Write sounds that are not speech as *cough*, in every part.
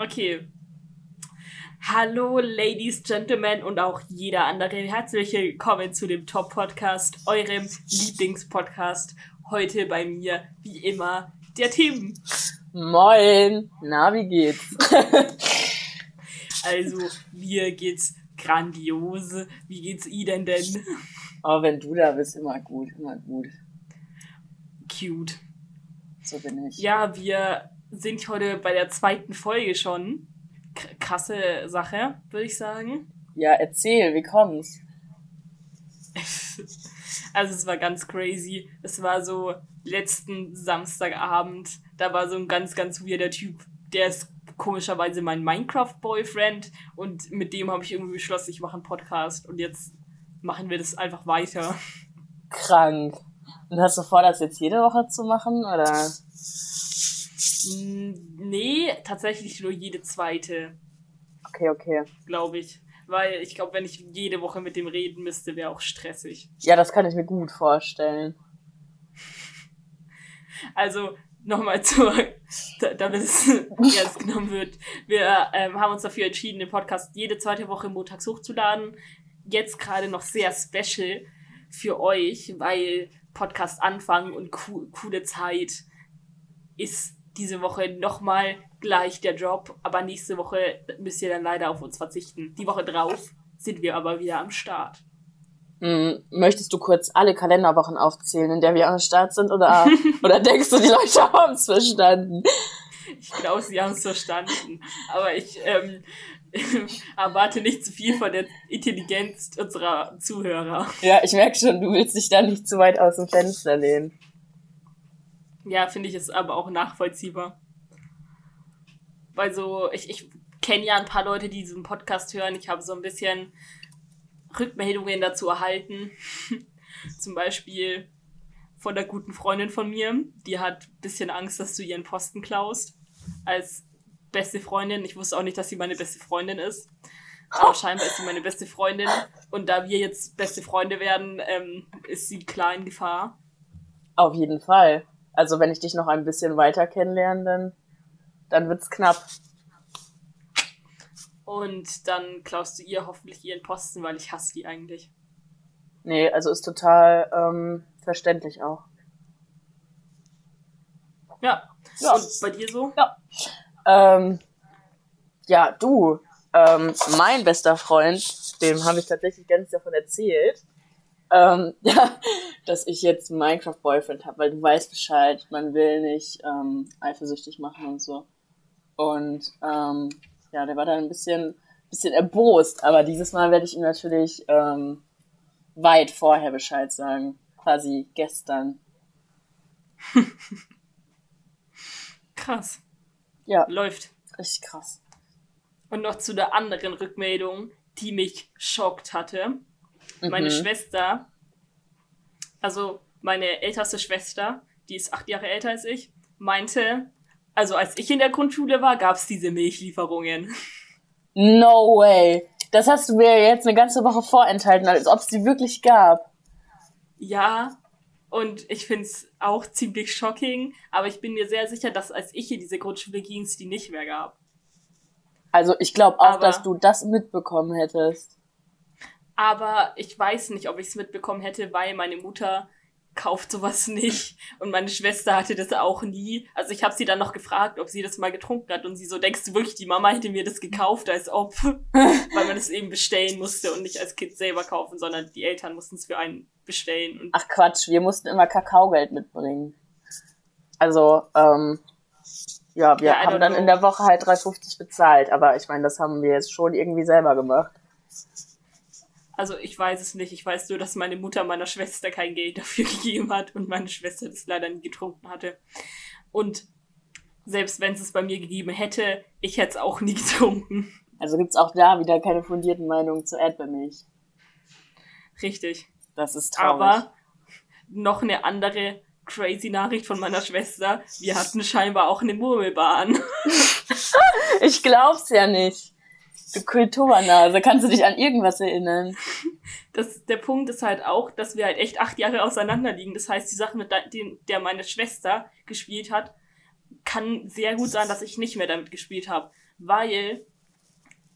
Okay. Hallo, Ladies, Gentlemen und auch jeder andere. Herzlich willkommen zu dem Top-Podcast, eurem Lieblingspodcast. Heute bei mir, wie immer, der Tim. Moin. Na, wie geht's? *laughs* also, mir geht's grandios. Wie geht's Ihnen denn? Oh, wenn du da bist, immer gut, immer gut. Cute. So bin ich. Ja, wir sind heute bei der zweiten Folge schon. K krasse Sache, würde ich sagen. Ja, erzähl, wie kommt's? *laughs* also es war ganz crazy. Es war so letzten Samstagabend. Da war so ein ganz, ganz weirder Typ. Der ist komischerweise mein Minecraft-Boyfriend. Und mit dem habe ich irgendwie beschlossen, ich mache einen Podcast. Und jetzt machen wir das einfach weiter. Krank. Und hast du vor, das jetzt jede Woche zu machen, oder? *laughs* Nee, tatsächlich nur jede zweite. Okay, okay. Glaube ich. Weil ich glaube, wenn ich jede Woche mit dem reden müsste, wäre auch stressig. Ja, das kann ich mir gut vorstellen. *laughs* Also, nochmal zurück, damit es ernst *laughs* genommen wird. Wir ähm, haben uns dafür entschieden, den Podcast jede zweite Woche montags hochzuladen. Jetzt gerade noch sehr special für euch, weil Podcast anfangen und co coole Zeit ist diese Woche nochmal gleich der Job, aber nächste Woche müsst ihr dann leider auf uns verzichten. Die Woche drauf sind wir aber wieder am Start. Hm, möchtest du kurz alle Kalenderwochen aufzählen, in der wir am Start sind, oder, *laughs* oder denkst du, die Leute haben es verstanden? Ich glaube, sie haben es verstanden. Aber ich ähm, *laughs* erwarte nicht zu viel von der Intelligenz unserer Zuhörer. Ja, ich merke schon, du willst dich da nicht zu weit aus dem Fenster lehnen. Ja, finde ich es aber auch nachvollziehbar. Weil so, ich, ich kenne ja ein paar Leute, die diesen Podcast hören. Ich habe so ein bisschen Rückmeldungen dazu erhalten. *laughs* Zum Beispiel von der guten Freundin von mir. Die hat ein bisschen Angst, dass du ihren Posten klaust. Als beste Freundin. Ich wusste auch nicht, dass sie meine beste Freundin ist. Aber *laughs* scheinbar ist sie meine beste Freundin. Und da wir jetzt beste Freunde werden, ähm, ist sie klar in Gefahr. Auf jeden Fall. Also wenn ich dich noch ein bisschen weiter kennenlerne, dann, dann wird's knapp. Und dann klaust du ihr hoffentlich ihren Posten, weil ich hasse die eigentlich. Nee, also ist total ähm, verständlich auch. Ja. ja. Und bei dir so? Ja. Ähm, ja, du, ähm, mein bester Freund, dem habe ich tatsächlich ganz davon erzählt ähm, *laughs* ja, dass ich jetzt Minecraft-Boyfriend habe, weil du weißt Bescheid, man will nicht ähm, eifersüchtig machen und so. Und ähm, ja, der war dann ein bisschen, bisschen erbost, aber dieses Mal werde ich ihm natürlich ähm, weit vorher Bescheid sagen. Quasi gestern. *laughs* krass. Ja. Läuft. Richtig krass. Und noch zu der anderen Rückmeldung, die mich schockt hatte. Meine mhm. Schwester, also meine älteste Schwester, die ist acht Jahre älter als ich, meinte, also als ich in der Grundschule war, gab es diese Milchlieferungen. No way. Das hast du mir jetzt eine ganze Woche vorenthalten, als ob es die wirklich gab. Ja, und ich finde es auch ziemlich shocking, aber ich bin mir sehr sicher, dass als ich in diese Grundschule ging, es die nicht mehr gab. Also ich glaube auch, aber dass du das mitbekommen hättest. Aber ich weiß nicht, ob ich es mitbekommen hätte, weil meine Mutter kauft sowas *laughs* nicht und meine Schwester hatte das auch nie. Also ich habe sie dann noch gefragt, ob sie das mal getrunken hat und sie so, denkst du wirklich, die Mama hätte mir das gekauft, als ob, *laughs* weil man das eben bestellen musste und nicht als Kind selber kaufen, sondern die Eltern mussten es für einen bestellen. Ach Quatsch, wir mussten immer Kakaogeld mitbringen. Also, ähm, ja, wir ja, haben dann know. in der Woche halt 3,50 bezahlt, aber ich meine, das haben wir jetzt schon irgendwie selber gemacht. Also ich weiß es nicht. Ich weiß nur, dass meine Mutter meiner Schwester kein Geld dafür *laughs* gegeben hat und meine Schwester das leider nie getrunken hatte. Und selbst wenn es es bei mir gegeben hätte, ich hätte es auch nie *laughs* getrunken. Also gibt es auch da wieder keine fundierten Meinungen zu Erdbeermilch. Richtig. Das ist traurig. Aber noch eine andere crazy Nachricht von meiner Schwester. Wir hatten scheinbar auch eine Murmelbahn. *laughs* ich glaub's ja nicht. Du Kulturnase, kannst du dich an irgendwas erinnern? *laughs* Das, der Punkt ist halt auch, dass wir halt echt acht Jahre auseinander liegen. Das heißt, die Sache, mit der, der meine Schwester gespielt hat, kann sehr gut sein, dass ich nicht mehr damit gespielt habe, weil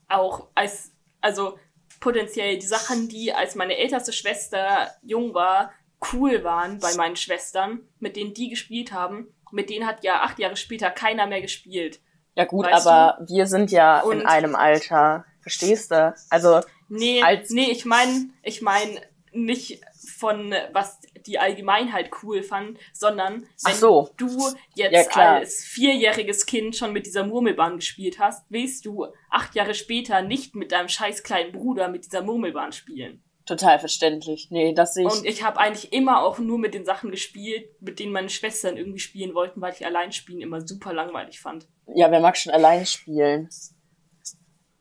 auch als, also potenziell die Sachen, die als meine älteste Schwester jung war, cool waren bei meinen Schwestern, mit denen die gespielt haben, mit denen hat ja acht Jahre später keiner mehr gespielt. Ja gut, weißt aber du? wir sind ja Und in einem Alter. Verstehst du? Also. Nee, als nee, ich meine, ich meine nicht von was die Allgemeinheit cool fand, sondern wenn so. du jetzt ja, als vierjähriges Kind schon mit dieser Murmelbahn gespielt hast, willst du acht Jahre später nicht mit deinem scheiß kleinen Bruder mit dieser Murmelbahn spielen. Total verständlich. Nee, das sehe ich. Und ich habe eigentlich immer auch nur mit den Sachen gespielt, mit denen meine Schwestern irgendwie spielen wollten, weil ich allein spielen immer super langweilig fand. Ja, wer mag schon allein spielen?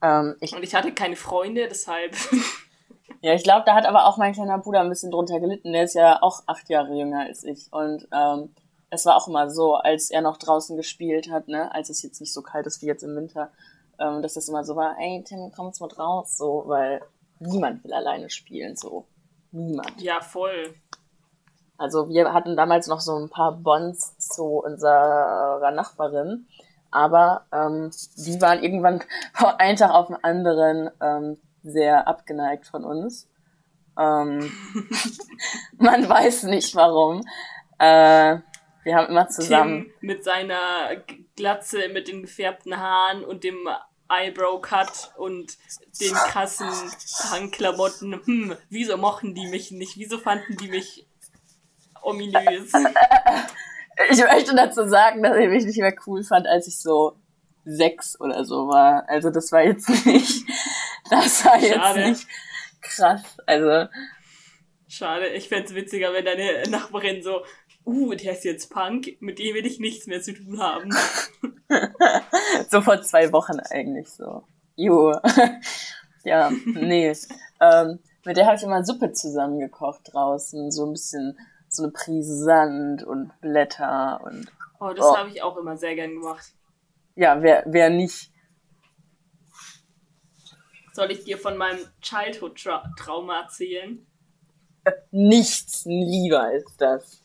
Ähm, ich Und ich hatte keine Freunde, deshalb. *laughs* ja, ich glaube, da hat aber auch mein kleiner Bruder ein bisschen drunter gelitten. Der ist ja auch acht Jahre jünger als ich. Und ähm, es war auch immer so, als er noch draußen gespielt hat, ne, als es jetzt nicht so kalt ist wie jetzt im Winter, ähm, dass das immer so war, ey Tim, komm jetzt mal raus, so, weil niemand will alleine spielen, so. Niemand. Ja, voll. Also wir hatten damals noch so ein paar Bonds zu unserer Nachbarin, aber ähm, die waren irgendwann *laughs* von einem Tag auf den anderen ähm, sehr abgeneigt von uns. Ähm, *laughs* man weiß nicht warum. Äh, wir haben immer zusammen. Tim mit seiner Glatze, mit den gefärbten Haaren und dem Eyebrow Cut und den krassen Punkklamotten. Hm, wieso mochten die mich nicht? Wieso fanden die mich ominös? *laughs* Ich möchte dazu sagen, dass ich mich nicht mehr cool fand, als ich so sechs oder so war. Also das war jetzt *laughs* nicht, das war jetzt Schade. nicht krass. Also Schade, ich fände witziger, wenn deine Nachbarin so, uh, der ist jetzt Punk, mit dem will ich nichts mehr zu tun haben. *laughs* so vor zwei Wochen eigentlich so. Jo. *laughs* ja, nee. Ähm, mit der habe ich immer Suppe zusammengekocht draußen. So ein bisschen, so eine Prise Sand und Blätter und. Oh, das oh. habe ich auch immer sehr gern gemacht. Ja, wer, wer nicht. Soll ich dir von meinem Childhood-Trauma erzählen? Nichts lieber als das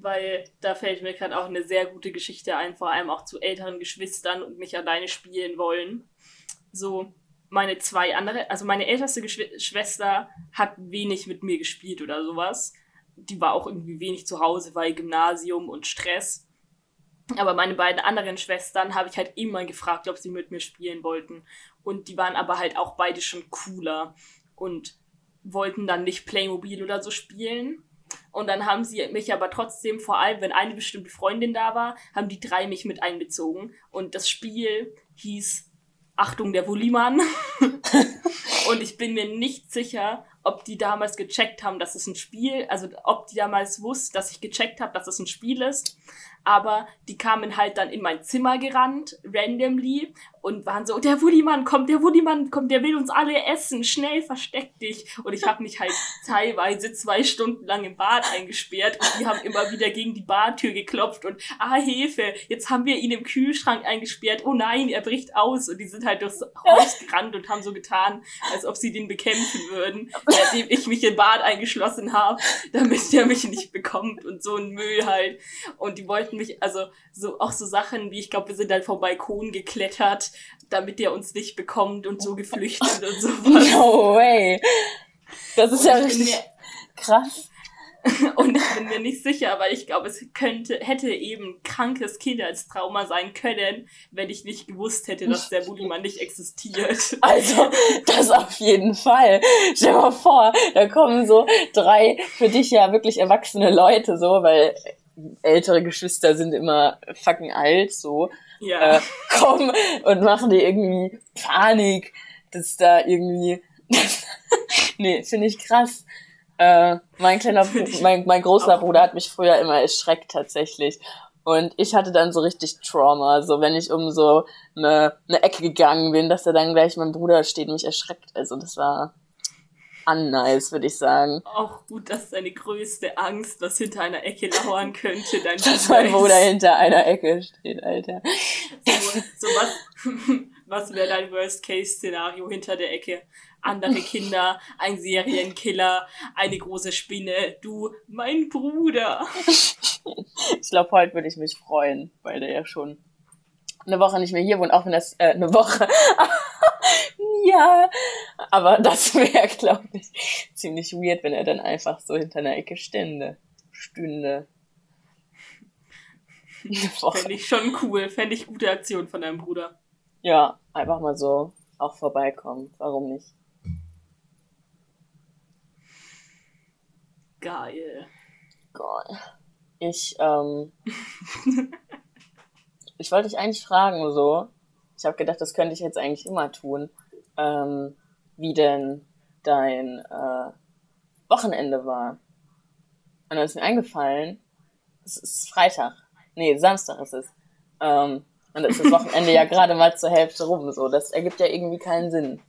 weil da fällt mir gerade auch eine sehr gute Geschichte ein, vor allem auch zu älteren Geschwistern und nicht alleine spielen wollen. So, meine zwei andere, also meine älteste Geschw Schwester hat wenig mit mir gespielt oder sowas. Die war auch irgendwie wenig zu Hause, weil Gymnasium und Stress. Aber meine beiden anderen Schwestern habe ich halt immer gefragt, ob sie mit mir spielen wollten. Und die waren aber halt auch beide schon cooler und wollten dann nicht Playmobil oder so spielen, und dann haben sie mich aber trotzdem, vor allem wenn eine bestimmte Freundin da war, haben die drei mich mit einbezogen. Und das Spiel hieß Achtung, der Wulimann. *laughs* und ich bin mir nicht sicher, ob die damals gecheckt haben, dass es ein Spiel, also ob die damals wussten, dass ich gecheckt habe, dass es ein Spiel ist aber die kamen halt dann in mein Zimmer gerannt, randomly, und waren so, der Woodymann kommt, der Woodymann kommt, der will uns alle essen, schnell versteck dich. Und ich habe mich halt teilweise zwei Stunden lang im Bad eingesperrt und die haben immer wieder gegen die Badtür geklopft und, ah, Hefe, jetzt haben wir ihn im Kühlschrank eingesperrt, oh nein, er bricht aus. Und die sind halt durchs Haus *laughs* gerannt und haben so getan, als ob sie den bekämpfen würden, *laughs* während ich mich im Bad eingeschlossen habe, damit der mich nicht bekommt und so ein Müll halt. Und die wollten mich, also so auch so Sachen wie, ich glaube, wir sind dann vom Balkon geklettert, damit der uns nicht bekommt und so geflüchtet und *laughs* so. No way. Das ist und ja richtig mir, krass. *laughs* Und ich bin mir nicht sicher, aber ich glaube, es könnte, hätte eben krankes Kindheitstrauma sein können, wenn ich nicht gewusst hätte, dass der Bulimann nicht existiert. *laughs* Also, das auf jeden Fall. Stell dir mal vor, da kommen so drei für dich ja wirklich erwachsene Leute so, weil ältere Geschwister sind immer fucking alt, so, ja. äh, kommen und machen dir irgendwie Panik, dass da irgendwie, *laughs* nee, finde ich krass. Äh, mein kleiner, *laughs* mein, mein großer Bruder hat mich früher immer erschreckt tatsächlich. Und ich hatte dann so richtig Trauma, so wenn ich um so eine, eine Ecke gegangen bin, dass da dann gleich mein Bruder steht und mich erschreckt. Also das war, unnice, würde ich sagen. Auch gut, dass deine größte Angst, was hinter einer Ecke lauern könnte, dein *laughs* Dass mein Bruder hinter einer Ecke steht, Alter. So, so was, *laughs* Was wäre dein Worst-Case-Szenario hinter der Ecke? Andere Kinder, ein Serienkiller, eine große Spinne, du, mein Bruder. ich glaube, heute würde ich mich freuen, weil der ja schon eine Woche nicht mehr hier wohnt, auch wenn das äh, eine Woche. Ja, aber *laughs* das wäre, glaube ich, ziemlich weird, wenn er dann einfach so hinter einer Ecke stände, stünde. *laughs* Fände ich schon cool, fände ich gute Aktion von deinem Bruder. Ja, einfach mal so auch vorbeikommen. Warum nicht? Geil. Geil. Ich, ähm, *laughs* ich wollte dich eigentlich fragen, so. Ich habe gedacht, das könnte ich jetzt eigentlich immer tun. Ähm, wie denn dein äh, Wochenende war. Und dann ist mir eingefallen, es ist Freitag. Nee, Samstag ist es. Ähm, und dann ist das Wochenende ja gerade mal zur Hälfte rum. So, das ergibt ja irgendwie keinen Sinn.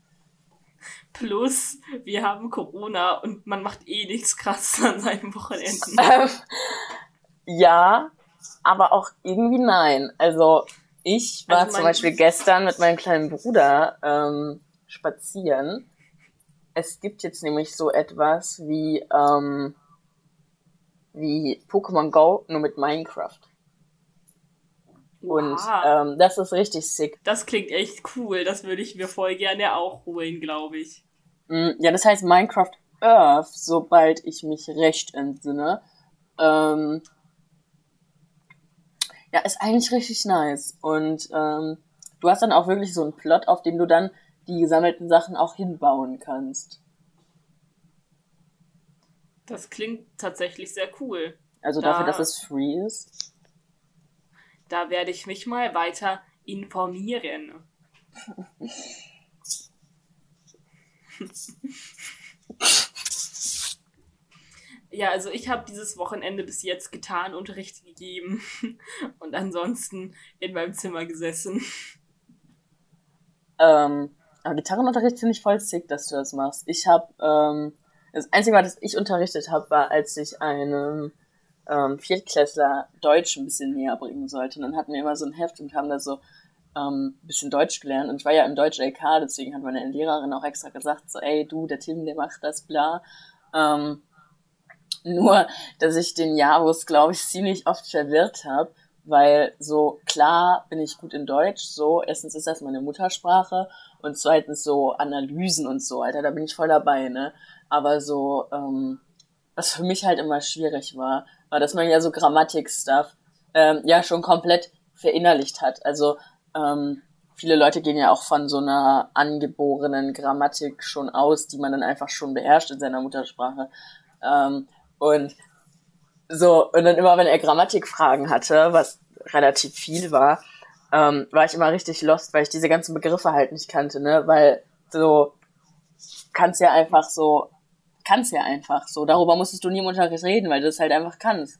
Plus, wir haben Corona und man macht eh nichts krasses an seinen Wochenenden. Ähm, ja, aber auch irgendwie nein. Also ich war also zum Beispiel gestern mit meinem kleinen Bruder ähm, spazieren. Es gibt jetzt nämlich so etwas wie, ähm, wie Pokémon Go, nur mit Minecraft. Und ähm, das ist richtig sick. Das klingt echt cool. Das würde ich mir voll gerne auch holen, glaube ich. Mm, ja, das heißt Minecraft Earth, sobald ich mich recht entsinne. Ähm, ja, ist eigentlich richtig nice. Und ähm, du hast dann auch wirklich so einen Plot, auf dem du dann die gesammelten Sachen auch hinbauen kannst. Das klingt tatsächlich sehr cool. Also da, dafür, dass es free ist. Da werde ich mich mal weiter informieren. ja, also ich habe dieses Wochenende bis jetzt Gitarrenunterricht gegeben und ansonsten in meinem Zimmer gesessen. Ähm, aber Gitarrenunterricht finde ich voll sick, dass du das machst. Ich habe ähm, das Einzige, was ich unterrichtet habe, war, als ich einem ähm, Viertklässler Deutsch ein bisschen näher bringen sollte. Und dann hatten wir immer so ein Heft und haben da so ähm, ein bisschen Deutsch gelernt. Und ich war ja im Deutsch LK, deswegen hat meine Lehrerin auch extra gesagt, so, ey, du, der Tim, der macht das, bla. Ähm, nur, dass ich den Javus, glaube ich, ziemlich oft verwirrt habe, weil so klar bin ich gut in Deutsch, so erstens ist das meine Muttersprache und zweitens so Analysen und so, Alter, da bin ich voll dabei, ne? Aber so, ähm, was für mich halt immer schwierig war, war, dass man ja so Grammatik-Stuff ähm, ja schon komplett verinnerlicht hat. Also ähm, viele Leute gehen ja auch von so einer angeborenen Grammatik schon aus, die man dann einfach schon beherrscht in seiner Muttersprache. Ähm, und so, und dann immer, wenn er Grammatikfragen hatte, was relativ viel war, ähm, war ich immer richtig lost, weil ich diese ganzen Begriffe halt nicht kannte, ne? Weil so kannst ja einfach so kannst ja einfach so. Darüber musstest du nie im Unterricht reden, weil du es halt einfach kannst.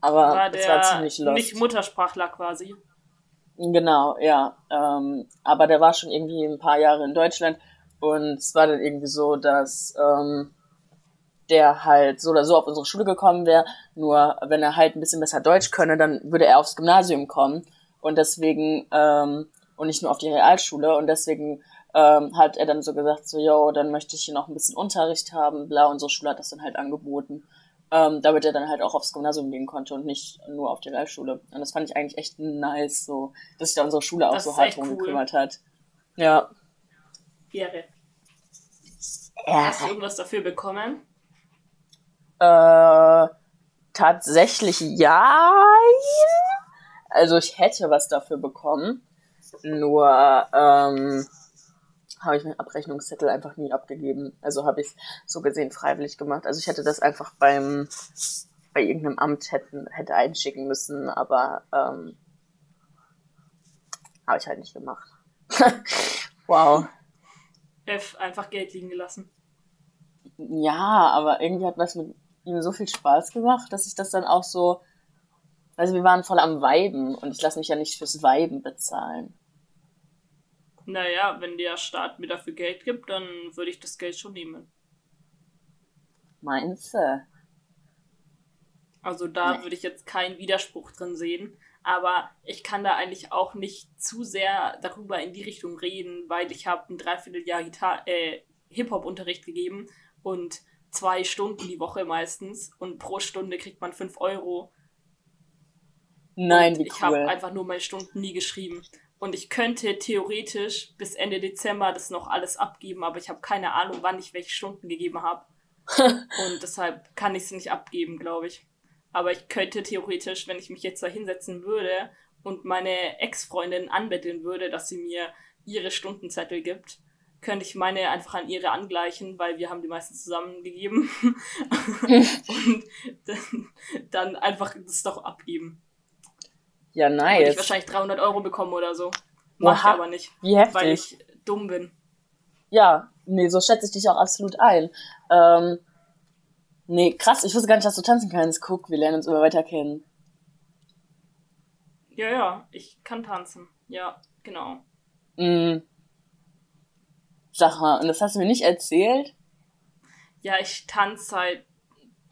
Aber war es war ziemlich lost. Nicht Muttersprachler quasi. Genau, ja. Ähm, aber der war schon irgendwie ein paar Jahre in Deutschland und es war dann irgendwie so, dass ähm, der halt so oder so auf unsere Schule gekommen wäre. Nur wenn er halt ein bisschen besser Deutsch könne, dann würde er aufs Gymnasium kommen und deswegen ähm, und nicht nur auf die Realschule und deswegen ähm, hat er dann so gesagt, so, yo, dann möchte ich hier noch ein bisschen Unterricht haben, bla, unsere Schule hat das dann halt angeboten, ähm, damit er dann halt auch aufs Gymnasium gehen konnte und nicht nur auf die Realschule. Und das fand ich eigentlich echt nice, so, dass sich da unsere Schule auch das so hart drum cool. gekümmert hat. Ja. Ehre. Ja. Hast du irgendwas dafür bekommen? Äh, tatsächlich ja. Also ich hätte was dafür bekommen. Nur, ähm, habe ich meinen Abrechnungszettel einfach nie abgegeben. Also habe ich so gesehen freiwillig gemacht. Also ich hätte das einfach beim bei irgendeinem Amt hätten, hätte einschicken müssen, aber ähm, habe ich halt nicht gemacht. *laughs* wow. F einfach Geld liegen gelassen. Ja, aber irgendwie hat was mit ihm so viel Spaß gemacht, dass ich das dann auch so. Also wir waren voll am Weiben und ich lasse mich ja nicht fürs Weiben bezahlen. Naja, wenn der Staat mir dafür Geld gibt, dann würde ich das Geld schon nehmen. Meinst du? Also da nee. würde ich jetzt keinen Widerspruch drin sehen. aber ich kann da eigentlich auch nicht zu sehr darüber in die Richtung reden, weil ich habe ein Dreivierteljahr äh, Hip-Hop-Unterricht gegeben und zwei Stunden die Woche meistens und pro Stunde kriegt man fünf Euro. Nein, und wie cool. Ich habe einfach nur meine Stunden nie geschrieben. Und ich könnte theoretisch bis Ende Dezember das noch alles abgeben, aber ich habe keine Ahnung, wann ich welche Stunden gegeben habe. *laughs* und deshalb kann ich es nicht abgeben, glaube ich. Aber ich könnte theoretisch, wenn ich mich jetzt da hinsetzen würde und meine Ex-Freundin anbetteln würde, dass sie mir ihre Stundenzettel gibt, könnte ich meine einfach an ihre angleichen, weil wir haben die meisten zusammengegeben. *laughs* *laughs* und dann, dann einfach das doch abgeben. Ja, nice. Würde ich wahrscheinlich 300 Euro bekommen oder so. Mach ich aber nicht. Wie heftig. Weil ich dumm bin. Ja, nee, so schätze ich dich auch absolut ein. Ähm, nee, krass, ich wusste gar nicht, dass du tanzen kannst. Guck, wir lernen uns immer weiter kennen. Ja, ja, ich kann tanzen. Ja, genau. Mm. Sag mal, und das hast du mir nicht erzählt? Ja, ich tanze seit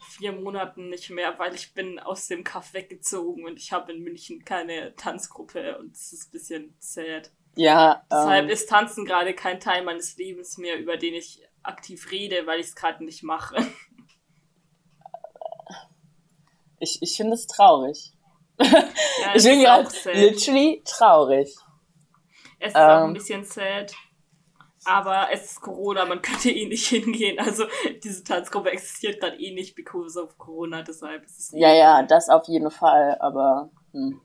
vier Monaten nicht mehr, weil ich bin aus dem Kaff weggezogen und ich habe in München keine Tanzgruppe und das ist ein bisschen sad. Ja. Deshalb ähm, ist Tanzen gerade kein Teil meines Lebens mehr, über den ich aktiv rede, weil ich es gerade nicht mache. *laughs* Ich, ich finde es traurig. Ja, *laughs* ich bin gerade literally traurig. Es ist ähm, auch ein ähm, bisschen sad. Aber es ist Corona, man könnte eh nicht hingehen. Also diese Tanzgruppe existiert gerade eh nicht because of Corona, deshalb ist es. Ja, ja, das auf jeden Fall, aber. Hm.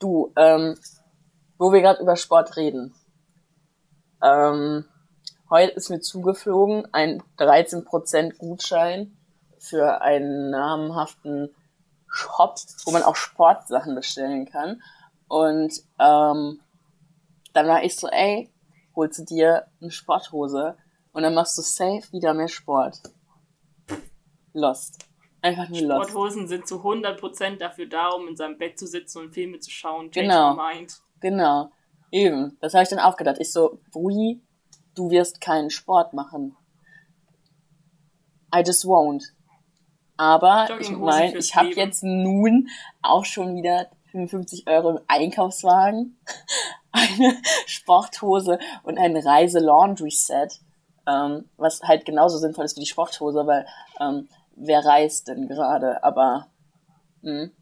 Du, ähm, wo wir gerade über Sport reden. Ähm, heute ist mir zugeflogen ein 13% Gutschein für einen namhaften Shop, wo man auch Sportsachen bestellen kann. Und ähm, dann war ich so, ey, holst du dir eine Sporthose und dann machst du safe wieder mehr Sport. Lost. Einfach nur Lost. Sporthosen sind zu 100% dafür da, um in seinem Bett zu sitzen und Filme zu schauen. Change genau. Mind. Genau. Eben. Das habe ich dann auch gedacht. Ich so, Brui, du wirst keinen Sport machen. I just won't. Aber ich meine, ich habe jetzt nun auch schon wieder 55 Euro im Einkaufswagen, *laughs* eine Sporthose und ein Reise-Laundry-Set, ähm, was halt genauso sinnvoll ist wie die Sporthose, weil ähm, wer reist denn gerade? Aber mh. Hm.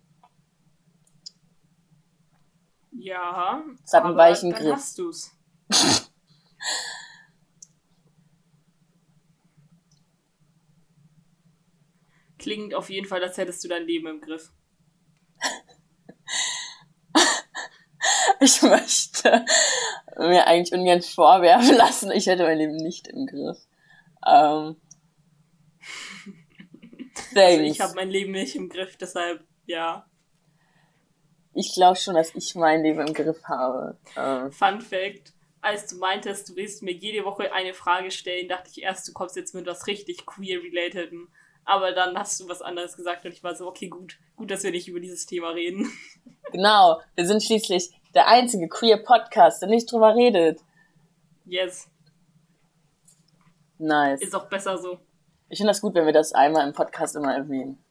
ja, es hat einen weichen dann Griff. Hast du's. *laughs* Klingt auf jeden Fall, als hättest du dein Leben im Griff. Ich möchte mir eigentlich ungern vorwerfen lassen, ich hätte mein Leben nicht im Griff. Ähm, also ich habe mein Leben nicht im Griff, deshalb ja. Ich glaube schon, dass ich mein Leben im Griff habe. Ähm. Fun Fact: Als du meintest, du willst mir jede Woche eine Frage stellen, dachte ich erst, du kommst jetzt mit was richtig queer-relatedem. Aber dann hast du was anderes gesagt und ich war so, okay, gut, gut, dass wir nicht über dieses Thema reden. *laughs* Genau, wir sind schließlich der einzige queer Podcast, der nicht drüber redet. Yes. Nice. Ist auch besser so. Ich finde das gut, wenn wir das einmal im Podcast immer erwähnen.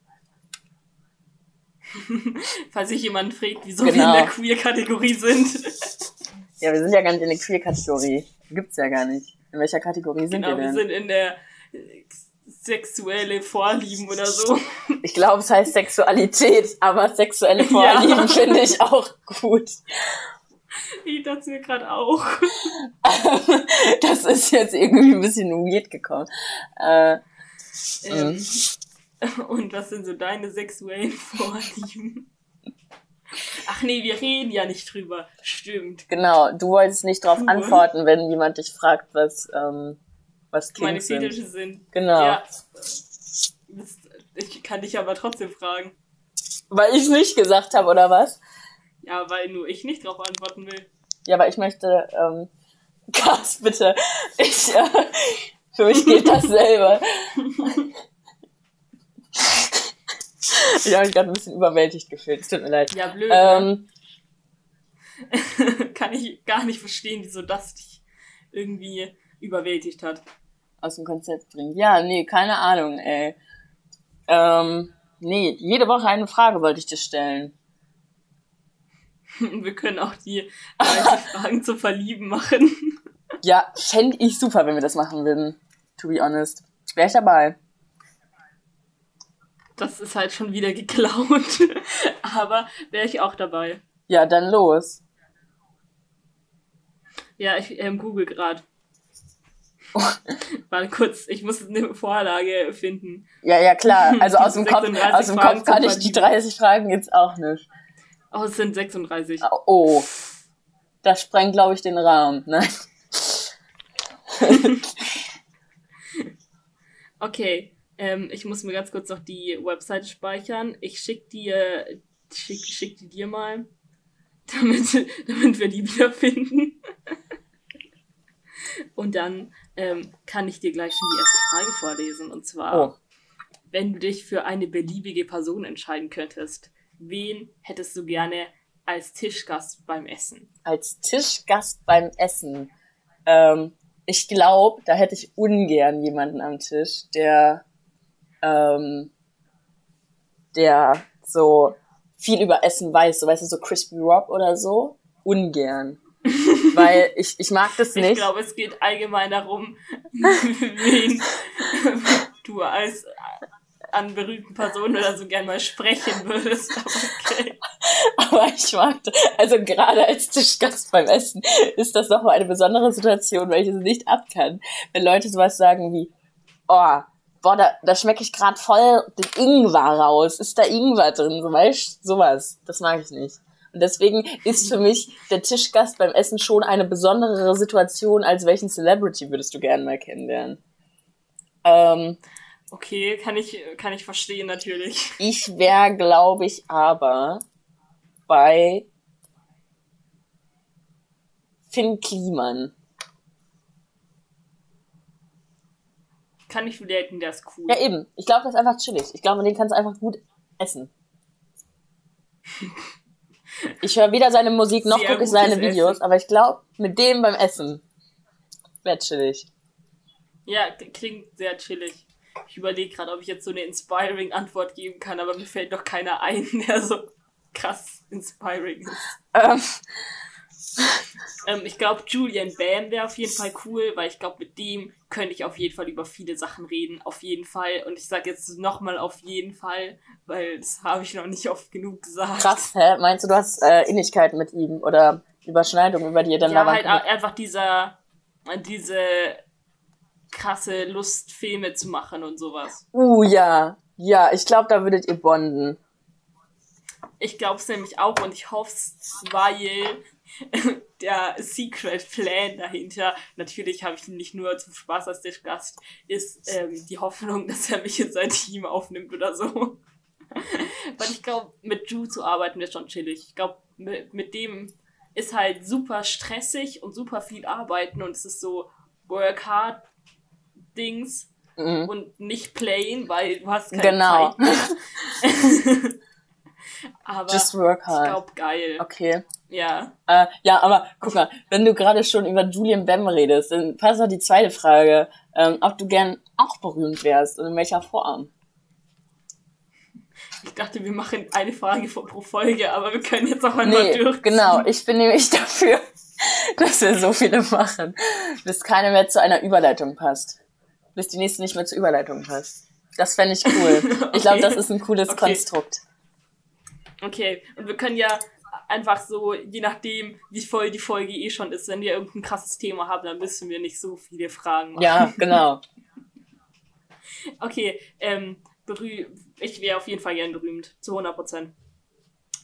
*laughs* Falls sich jemand fragt, wieso genau. wir in der Queer-Kategorie sind. *laughs* ja, wir sind ja gar nicht in der Queer-Kategorie. Gibt's ja gar nicht. In welcher Kategorie sind genau, wir denn? Genau, wir sind in der sexuelle Vorlieben oder so. *laughs* Ich glaube, es heißt Sexualität, aber sexuelle Vorlieben ja. finde ich auch gut. Ich dachte mir gerade auch. *laughs* das ist jetzt irgendwie ein bisschen weird gekommen. Äh, ähm, und was sind so deine sexuellen Vorlieben? Ach nee, wir reden ja nicht drüber. Stimmt. Genau, du wolltest nicht darauf antworten, wenn jemand dich fragt, was ähm, was Kings Meine Fetische sind. sind. Genau. Ja. Ich kann dich aber trotzdem fragen. Weil ich nicht gesagt habe, oder was? Ja, weil nur ich nicht darauf antworten will. Ja, aber ich möchte, ähm, *laughs* Gas, bitte. Ich, äh, für mich geht das *laughs* selber. ich habe mich gerade ein bisschen überwältigt gefühlt. Es tut mir leid. Ja, blöd. Ne? Ähm, *laughs* kann ich gar nicht verstehen, wieso das dich irgendwie überwältigt hat aus dem Konzept bringt. Ja, nee, keine Ahnung, ey. Ähm, nee, jede Woche eine Frage wollte ich dir stellen. *laughs* Wir können auch die 30 *laughs* Fragen zu Verlieben machen. *laughs* Ja, fände ich super, wenn wir das machen würden. To be honest. Wäre ich dabei. Das ist halt schon wieder geklaut. Aber wäre ich auch dabei. Ja, dann los. Ja, ich ähm, google gerade. *laughs* Warte kurz, ich muss eine Vorlage finden. Ja, ja, klar. *laughs* Also aus dem Kopf, 36 aus dem Kopf kann ich die verlieben. 30 Fragen jetzt auch nicht. Oh, es sind 36. Oh. Das sprengt, glaube ich, den Rahmen. Nein. *laughs* Okay, ähm, ich muss mir ganz kurz noch die Webseite speichern. Ich schick dir, schick, schick die dir mal, damit, damit wir die wiederfinden. Und dann ähm, kann ich dir gleich schon die erste Frage vorlesen. Und zwar, Oh. wenn du dich für eine beliebige Person entscheiden könntest, wen hättest du gerne als Tischgast beim Essen? Als Tischgast beim Essen. Ähm, ich glaube, da hätte ich ungern jemanden am Tisch, der, ähm, der so viel über Essen weiß, so weißt du, so Crispy Rob oder so. Ungern. Weil ich, ich mag das Ich nicht. glaube, es geht allgemein darum, wen du als an berühmten Personen oder so gern mal sprechen würdest. Aber okay. Aber ich mag, das- also gerade als Tischgast beim Essen ist das nochmal eine besondere Situation, weil ich es nicht ab kann. Wenn Leute sowas sagen wie, oh, boah, da, da schmecke ich gerade voll den Ingwer raus. Ist da Ingwer drin? So, weißt du, sowas. Das mag ich nicht. Und deswegen ist für mich der Tischgast beim Essen schon eine besondere Situation, als welchen Celebrity würdest du gerne mal kennenlernen. Ähm, Okay, kann ich, kann ich verstehen natürlich. ich wäre, glaube ich, aber bei Finn Kliman. Kann ich relaten, der ist cool. Ja, eben. Ich glaube, das ist einfach chillig. Ich glaube, den kannst du einfach gut essen. *laughs* Ich höre weder seine Musik noch gucke ich seine Videos, Essen. aber ich glaube, mit dem beim Essen wäre chillig. Ja, klingt sehr chillig. Ich überlege gerade, ob ich jetzt so eine inspiring Antwort geben kann, aber mir fällt doch keiner ein, *laughs* der so krass inspiring ist. Ähm, *laughs* Ähm, ich glaube, Julian Bam wäre auf jeden Fall cool, weil ich glaube, mit dem könnte ich auf jeden Fall über viele Sachen reden. Auf jeden Fall. Und ich sage jetzt nochmal auf jeden Fall, weil das habe ich noch nicht oft genug gesagt. krass, hä? Meinst du, du hast äh, Ähnlichkeiten mit ihm oder Überschneidungen, über die ihr dann Ja, halt a- einfach dieser, diese krasse Lust, Filme zu machen und sowas. Uh, ja. Ja, ich glaube, da würdet ihr bonden. Ich glaube es nämlich auch und ich hoffe es, weil *laughs* der Secret Plan dahinter, natürlich habe ich ihn nicht nur zum Spaß als Gast, ist ähm, die Hoffnung, dass er mich in sein Team aufnimmt oder so. *laughs* Weil ich glaube, mit Ju zu arbeiten wäre schon chillig. Ich glaube, mit, mit dem ist halt super stressig und super viel arbeiten und es ist so Work Hard Dings Mhm. und nicht plain, weil du hast keine Genau. Zeit mehr. *laughs* Aber Just work ich hard. glaube geil. Okay. Ja. Äh, ja, aber guck mal, wenn du gerade schon über Julian Bam redest, dann passt noch die zweite Frage, ähm, ob du gern auch berühmt wärst und in welcher Form. Ich dachte, wir machen eine Frage pro Folge, aber wir können jetzt auch einmal Nee, durch. genau, ich bin nämlich *laughs* dafür, dass wir so viele machen, bis keine mehr zu einer Überleitung passt. Bis die nächste nicht mehr zur Überleitung passt. Das fände ich cool. *laughs* Ich glaube, Okay. das ist ein cooles Okay. Konstrukt. Okay, und wir können ja einfach so, je nachdem, wie voll die Folge eh schon ist, wenn wir irgendein krasses Thema haben, dann müssen wir nicht so viele Fragen machen. Ja, genau. *laughs* Okay, ähm, ich wäre auf jeden Fall gern berühmt, zu 100 Prozent.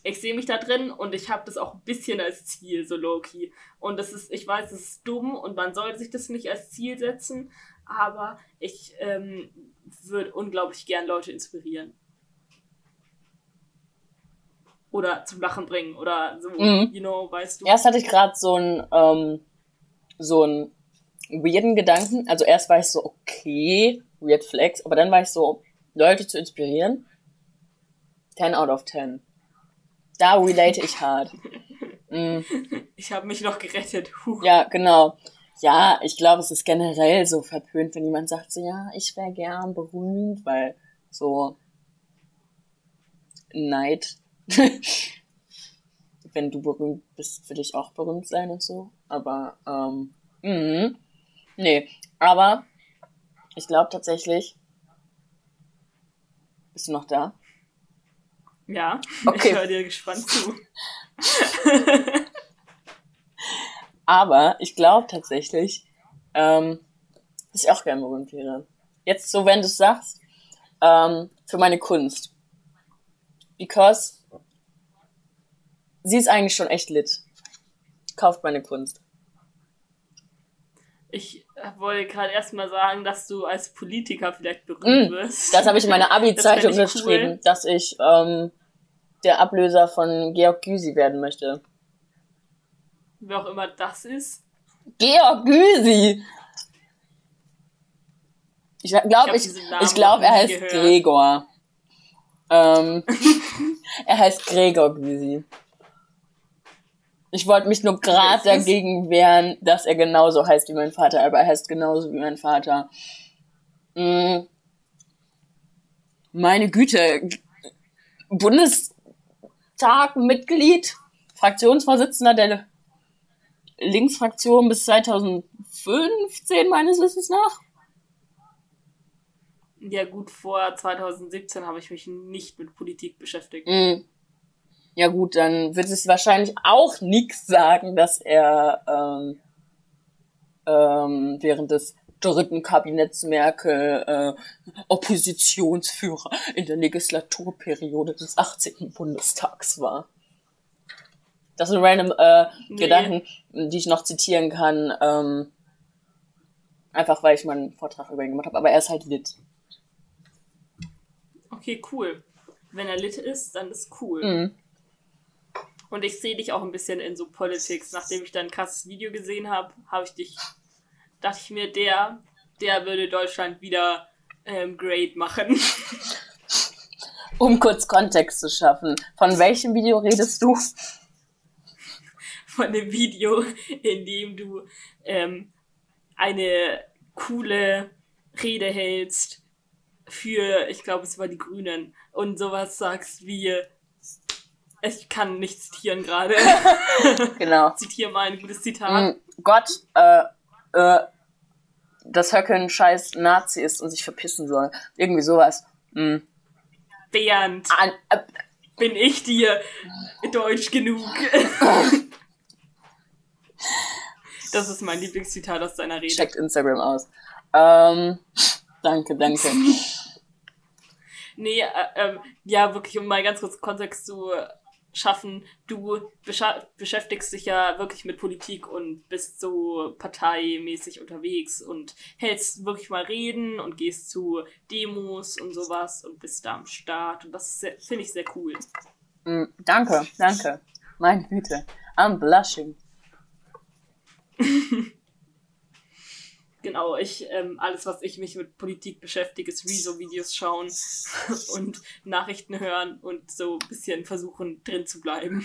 Ich sehe mich da drin und ich habe das auch ein bisschen als Ziel, so low-key. Und das ist, ich weiß, das ist dumm und man sollte sich das nicht als Ziel setzen, aber ich ähm, würde unglaublich gern Leute inspirieren. Oder zum Lachen bringen oder so, Mhm. you know, weißt du. Erst hatte ich gerade so einen ähm, so einen weirden Gedanken. Also erst war ich so, okay, weird flex, aber dann war ich so, Leute zu inspirieren. 10 out of 10. Da relate ich hart. *laughs* Mm, Ich habe mich noch gerettet. Huh. ja, genau. Ja, ich glaube, es ist generell so verpönt, wenn jemand sagt so, ja, ich wäre gern berühmt, weil so Neid. *laughs* wenn du berühmt bist, will ich auch berühmt sein und so. Aber, ähm, mh. nee. Aber ich glaube tatsächlich. Bist du noch da? Ja, Okay. ich höre dir gespannt zu. *laughs* Aber ich glaube tatsächlich, ähm, dass ich auch gerne berühmt wäre. Jetzt so, wenn du es sagst, ähm, für meine Kunst. Because sie ist eigentlich schon echt lit. Kauft meine Kunst. Ich wollte gerade erstmal sagen, dass du als Politiker vielleicht berühmt Mm, wirst. Das habe ich in meiner *laughs* Abi-Zeitung Das fänd ich geschrieben, cool. dass ich ähm, der Ablöser von Georg Gysi werden möchte. Wer auch immer das ist. Georg Gysi! Ich Ich glaube, ich, Namen ich glaube, er heißt gehört. Gregor. Ähm, *laughs* er heißt Gregor Gysi. Ich wollte mich nur gerade dagegen wehren, dass er genauso heißt wie mein Vater, aber er heißt genauso wie mein Vater. Mm. Meine Güte. Bundestag-Mitglied, Fraktionsvorsitzender der Linksfraktion bis 2015 meines Wissens nach. Ja gut, vor 2017 habe ich mich nicht mit Politik beschäftigt. Mm. Ja gut, dann wird es wahrscheinlich auch nix sagen, dass er ähm, ähm, während des dritten Kabinetts Merkel äh, Oppositionsführer in der Legislaturperiode des 18. Bundestags war. Das sind random äh, Nee. Gedanken, die ich noch zitieren kann, ähm, einfach weil ich mal einen Vortrag über ihn gemacht habe, aber er ist halt lit. Okay, cool. Wenn er lit ist, dann ist cool. Mhm. Und ich sehe dich auch ein bisschen in so Politics. Nachdem ich dein krasses Video gesehen habe, habe ich dich, dachte ich mir, der, der würde Deutschland wieder ähm, great machen. *laughs* Um kurz Kontext zu schaffen. Von welchem Video redest du? Von dem Video, in dem du ähm, eine coole Rede hältst für, ich glaube, es war die Grünen und sowas sagst wie, ich kann nicht zitieren gerade. *laughs* Genau. Zitiere mal ein gutes Zitat. Mm, Gott, äh, äh, dass Höcke ein scheiß Nazi ist und sich verpissen soll. Irgendwie sowas. Mm. Bernd, An, äh, bin ich dir deutsch genug? *laughs* das ist mein Lieblingszitat aus seiner Rede. checkt Instagram aus. Ähm, danke, danke. *laughs* Nee, äh, ähm, ja, wirklich, um mal ganz kurz Kontext zu schaffen. Du beschäftigst dich ja wirklich mit Politik und bist so parteimäßig unterwegs und hältst wirklich mal Reden und gehst zu Demos und sowas und bist da am Start. Und das finde ich sehr cool. Mm, danke, danke. Meine Güte. I'm blushing. *laughs* Genau, ich, ähm, alles, was ich mich mit Politik beschäftige, ist Rezo-Videos schauen *laughs* und Nachrichten hören und so ein bisschen versuchen, drin zu bleiben.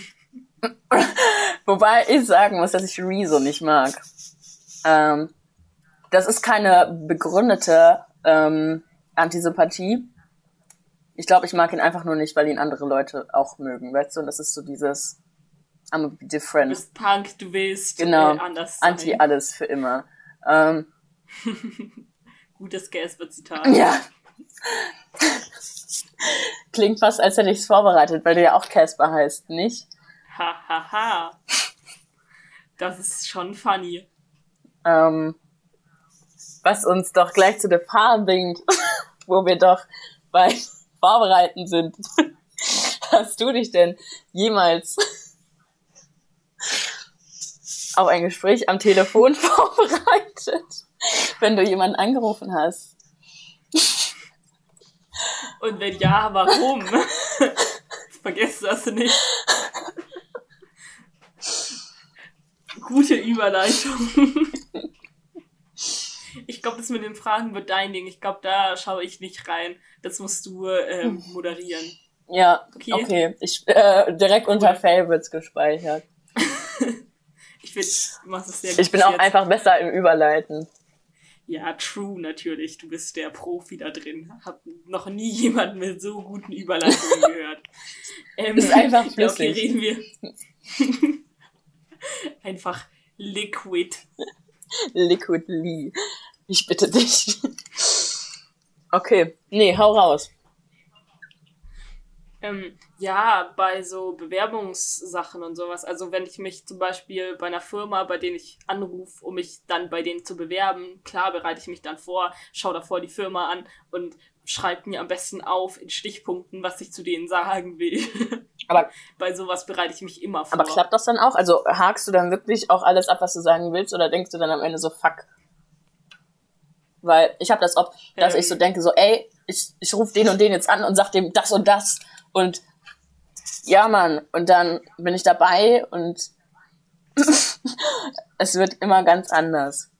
Wobei ich sagen muss, dass ich Rezo nicht mag. Ähm, das ist keine begründete ähm, Antisympathie. Ich glaube, ich mag ihn einfach nur nicht, weil ihn andere Leute auch mögen, weißt du? Und das ist so dieses I'm a bit Du different. bist Punk, du willst Genau. äh, anders sein. Anti alles für immer. Ähm, *laughs* Gutes Gasper-Zitat. ja. Klingt fast, als hätte ich es vorbereitet, weil du ja auch Casper heißt, nicht? Ha, ha, ha. Das ist schon funny. Ähm, was uns doch gleich zu der Farm bringt, *laughs* wo wir doch bei Vorbereiten sind. *laughs* Hast du dich denn jemals auf ein Gespräch am Telefon vorbereitet, *laughs* wenn du jemanden angerufen hast? Und wenn ja, warum? *laughs* Vergesst das nicht. Gute Überleitung. Ich glaube, das mit den Fragen wird dein Ding. Ich glaube, da schaue ich nicht rein. Das musst du ähm, moderieren. Ja, Okay. okay. Ich äh, direkt unter Favorites gespeichert. *laughs* Ich finde, du machst es sehr gut. Ich bin auch jetzt. einfach besser im Überleiten. Ja, true, natürlich. Du bist der Profi da drin. Hab noch nie jemanden mit so guten Überleitungen *laughs* gehört. Ähm, Ist einfach ja, okay, flüssig. reden wir. *laughs* Einfach Liquid. Liquid Lee. Ich bitte dich. Okay, nee, hau raus. Ähm, ja, bei so Bewerbungssachen und sowas. Also wenn ich mich zum Beispiel bei einer Firma, bei denen ich anrufe, um mich dann bei denen zu bewerben, klar bereite ich mich dann vor, schaue davor die Firma an und schreibe mir am besten auf in Stichpunkten, was ich zu denen sagen will. *laughs* Aber bei sowas bereite ich mich immer vor. Aber klappt das dann auch? Also hakst du dann wirklich auch alles ab, was du sagen willst, oder denkst du dann am Ende so, fuck? Weil ich habe das oft, dass ähm, ich so denke, so, ey, ich, ich rufe den und den jetzt an und sag dem das und das. Und ja, Mann, und dann bin ich dabei und *laughs* es wird immer ganz anders.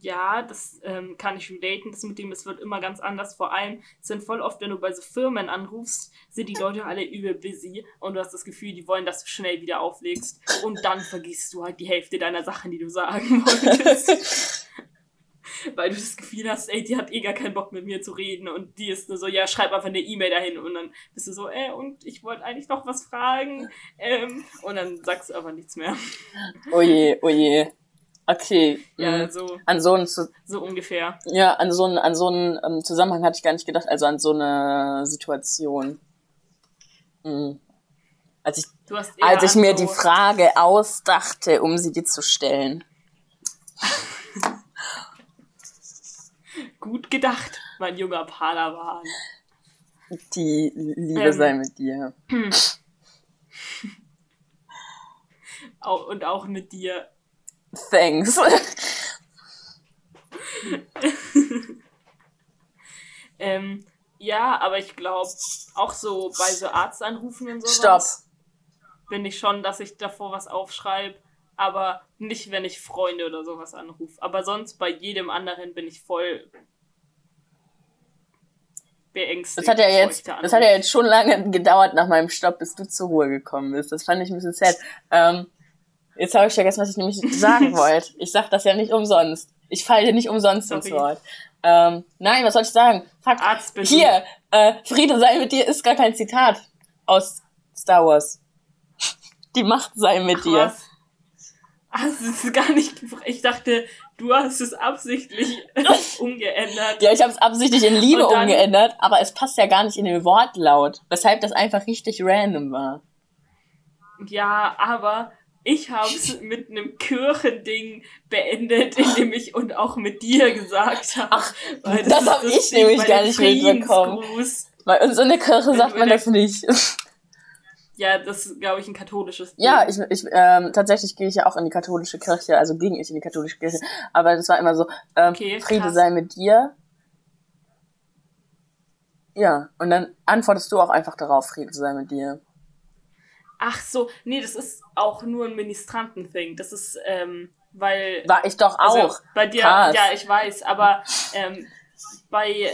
Ja, das ähm, kann ich relaten. Das mit dem, es wird immer ganz anders. Vor allem sind voll oft, wenn du bei so Firmen anrufst, sind die Leute alle übel busy und du hast das Gefühl, die wollen, dass du schnell wieder auflegst. Und dann vergisst du halt die Hälfte deiner Sachen, die du sagen *laughs* wolltest. *laughs* *laughs* weil du das Gefühl hast, ey, die hat eh gar keinen Bock mit mir zu reden und die ist nur so, ja, schreib einfach eine E-Mail dahin und dann bist du so, äh, und ich wollte eigentlich noch was fragen ähm, und dann sagst du aber nichts mehr. Oje, oje. Okay. Ja, mhm. so. An so einen, so ungefähr. Ja, an so einen, an so einen ähm, Zusammenhang hatte ich gar nicht gedacht, also an so eine Situation. Mhm. Als ich, als ich mir so die Frage ausdachte, um sie dir zu stellen. *laughs* Gut gedacht, mein junger Padawan. Die Liebe ähm, sei mit dir. *clears throat* und auch mit dir. Thanks. *laughs* ähm, ja, aber ich glaube, auch so bei so Arztanrufen und sowas. Stopp. Bin ich schon, dass ich davor was aufschreibe aber nicht, wenn ich Freunde oder sowas anrufe. Aber sonst bei jedem anderen bin ich voll beängstigt. Das hat ja jetzt, das hat ja jetzt schon lange gedauert nach meinem Stopp, bis du zur Ruhe gekommen bist. Das fand ich ein bisschen sad. Ähm, jetzt habe ich vergessen, was ich nämlich *laughs* sagen wollte. Ich sag das ja nicht umsonst. Ich falle dir nicht umsonst Sorry. ins Wort. Ähm, nein, was soll ich sagen? Fuck. Arzt Hier, äh, Friede sei mit dir ist gar kein Zitat aus Star Wars. Die Macht sei mit Ach, dir. Was? Ach, es ist gar nicht. Ich dachte, du hast es absichtlich *laughs* umgeändert. Ja, ich habe es absichtlich in Liebe dann, umgeändert, aber es passt ja gar nicht in den Wortlaut, weshalb das einfach richtig random war. Ja, aber ich habe es *laughs* mit einem Kirchending beendet, indem ich und auch mit dir gesagt habe. Ach, das, das habe ich nämlich gar nicht mitbekommen. Weil in so einer Kirche sagt man das nicht. *laughs* Ja, das ist, glaube ich, ein katholisches. Ding. Ja, ich, ich ähm, tatsächlich gehe ich ja auch in die katholische Kirche, also ging ich in die katholische Kirche. Aber das war immer so, ähm, okay, Friede sei mit dir. Ja, und dann antwortest du auch einfach darauf, Friede sei mit dir. Ach so, nee, das ist auch nur ein Ministranten-Thing. Das ist, ähm, weil. War ich doch also auch. Also bei dir, Krass. ja, ich weiß, aber ähm, bei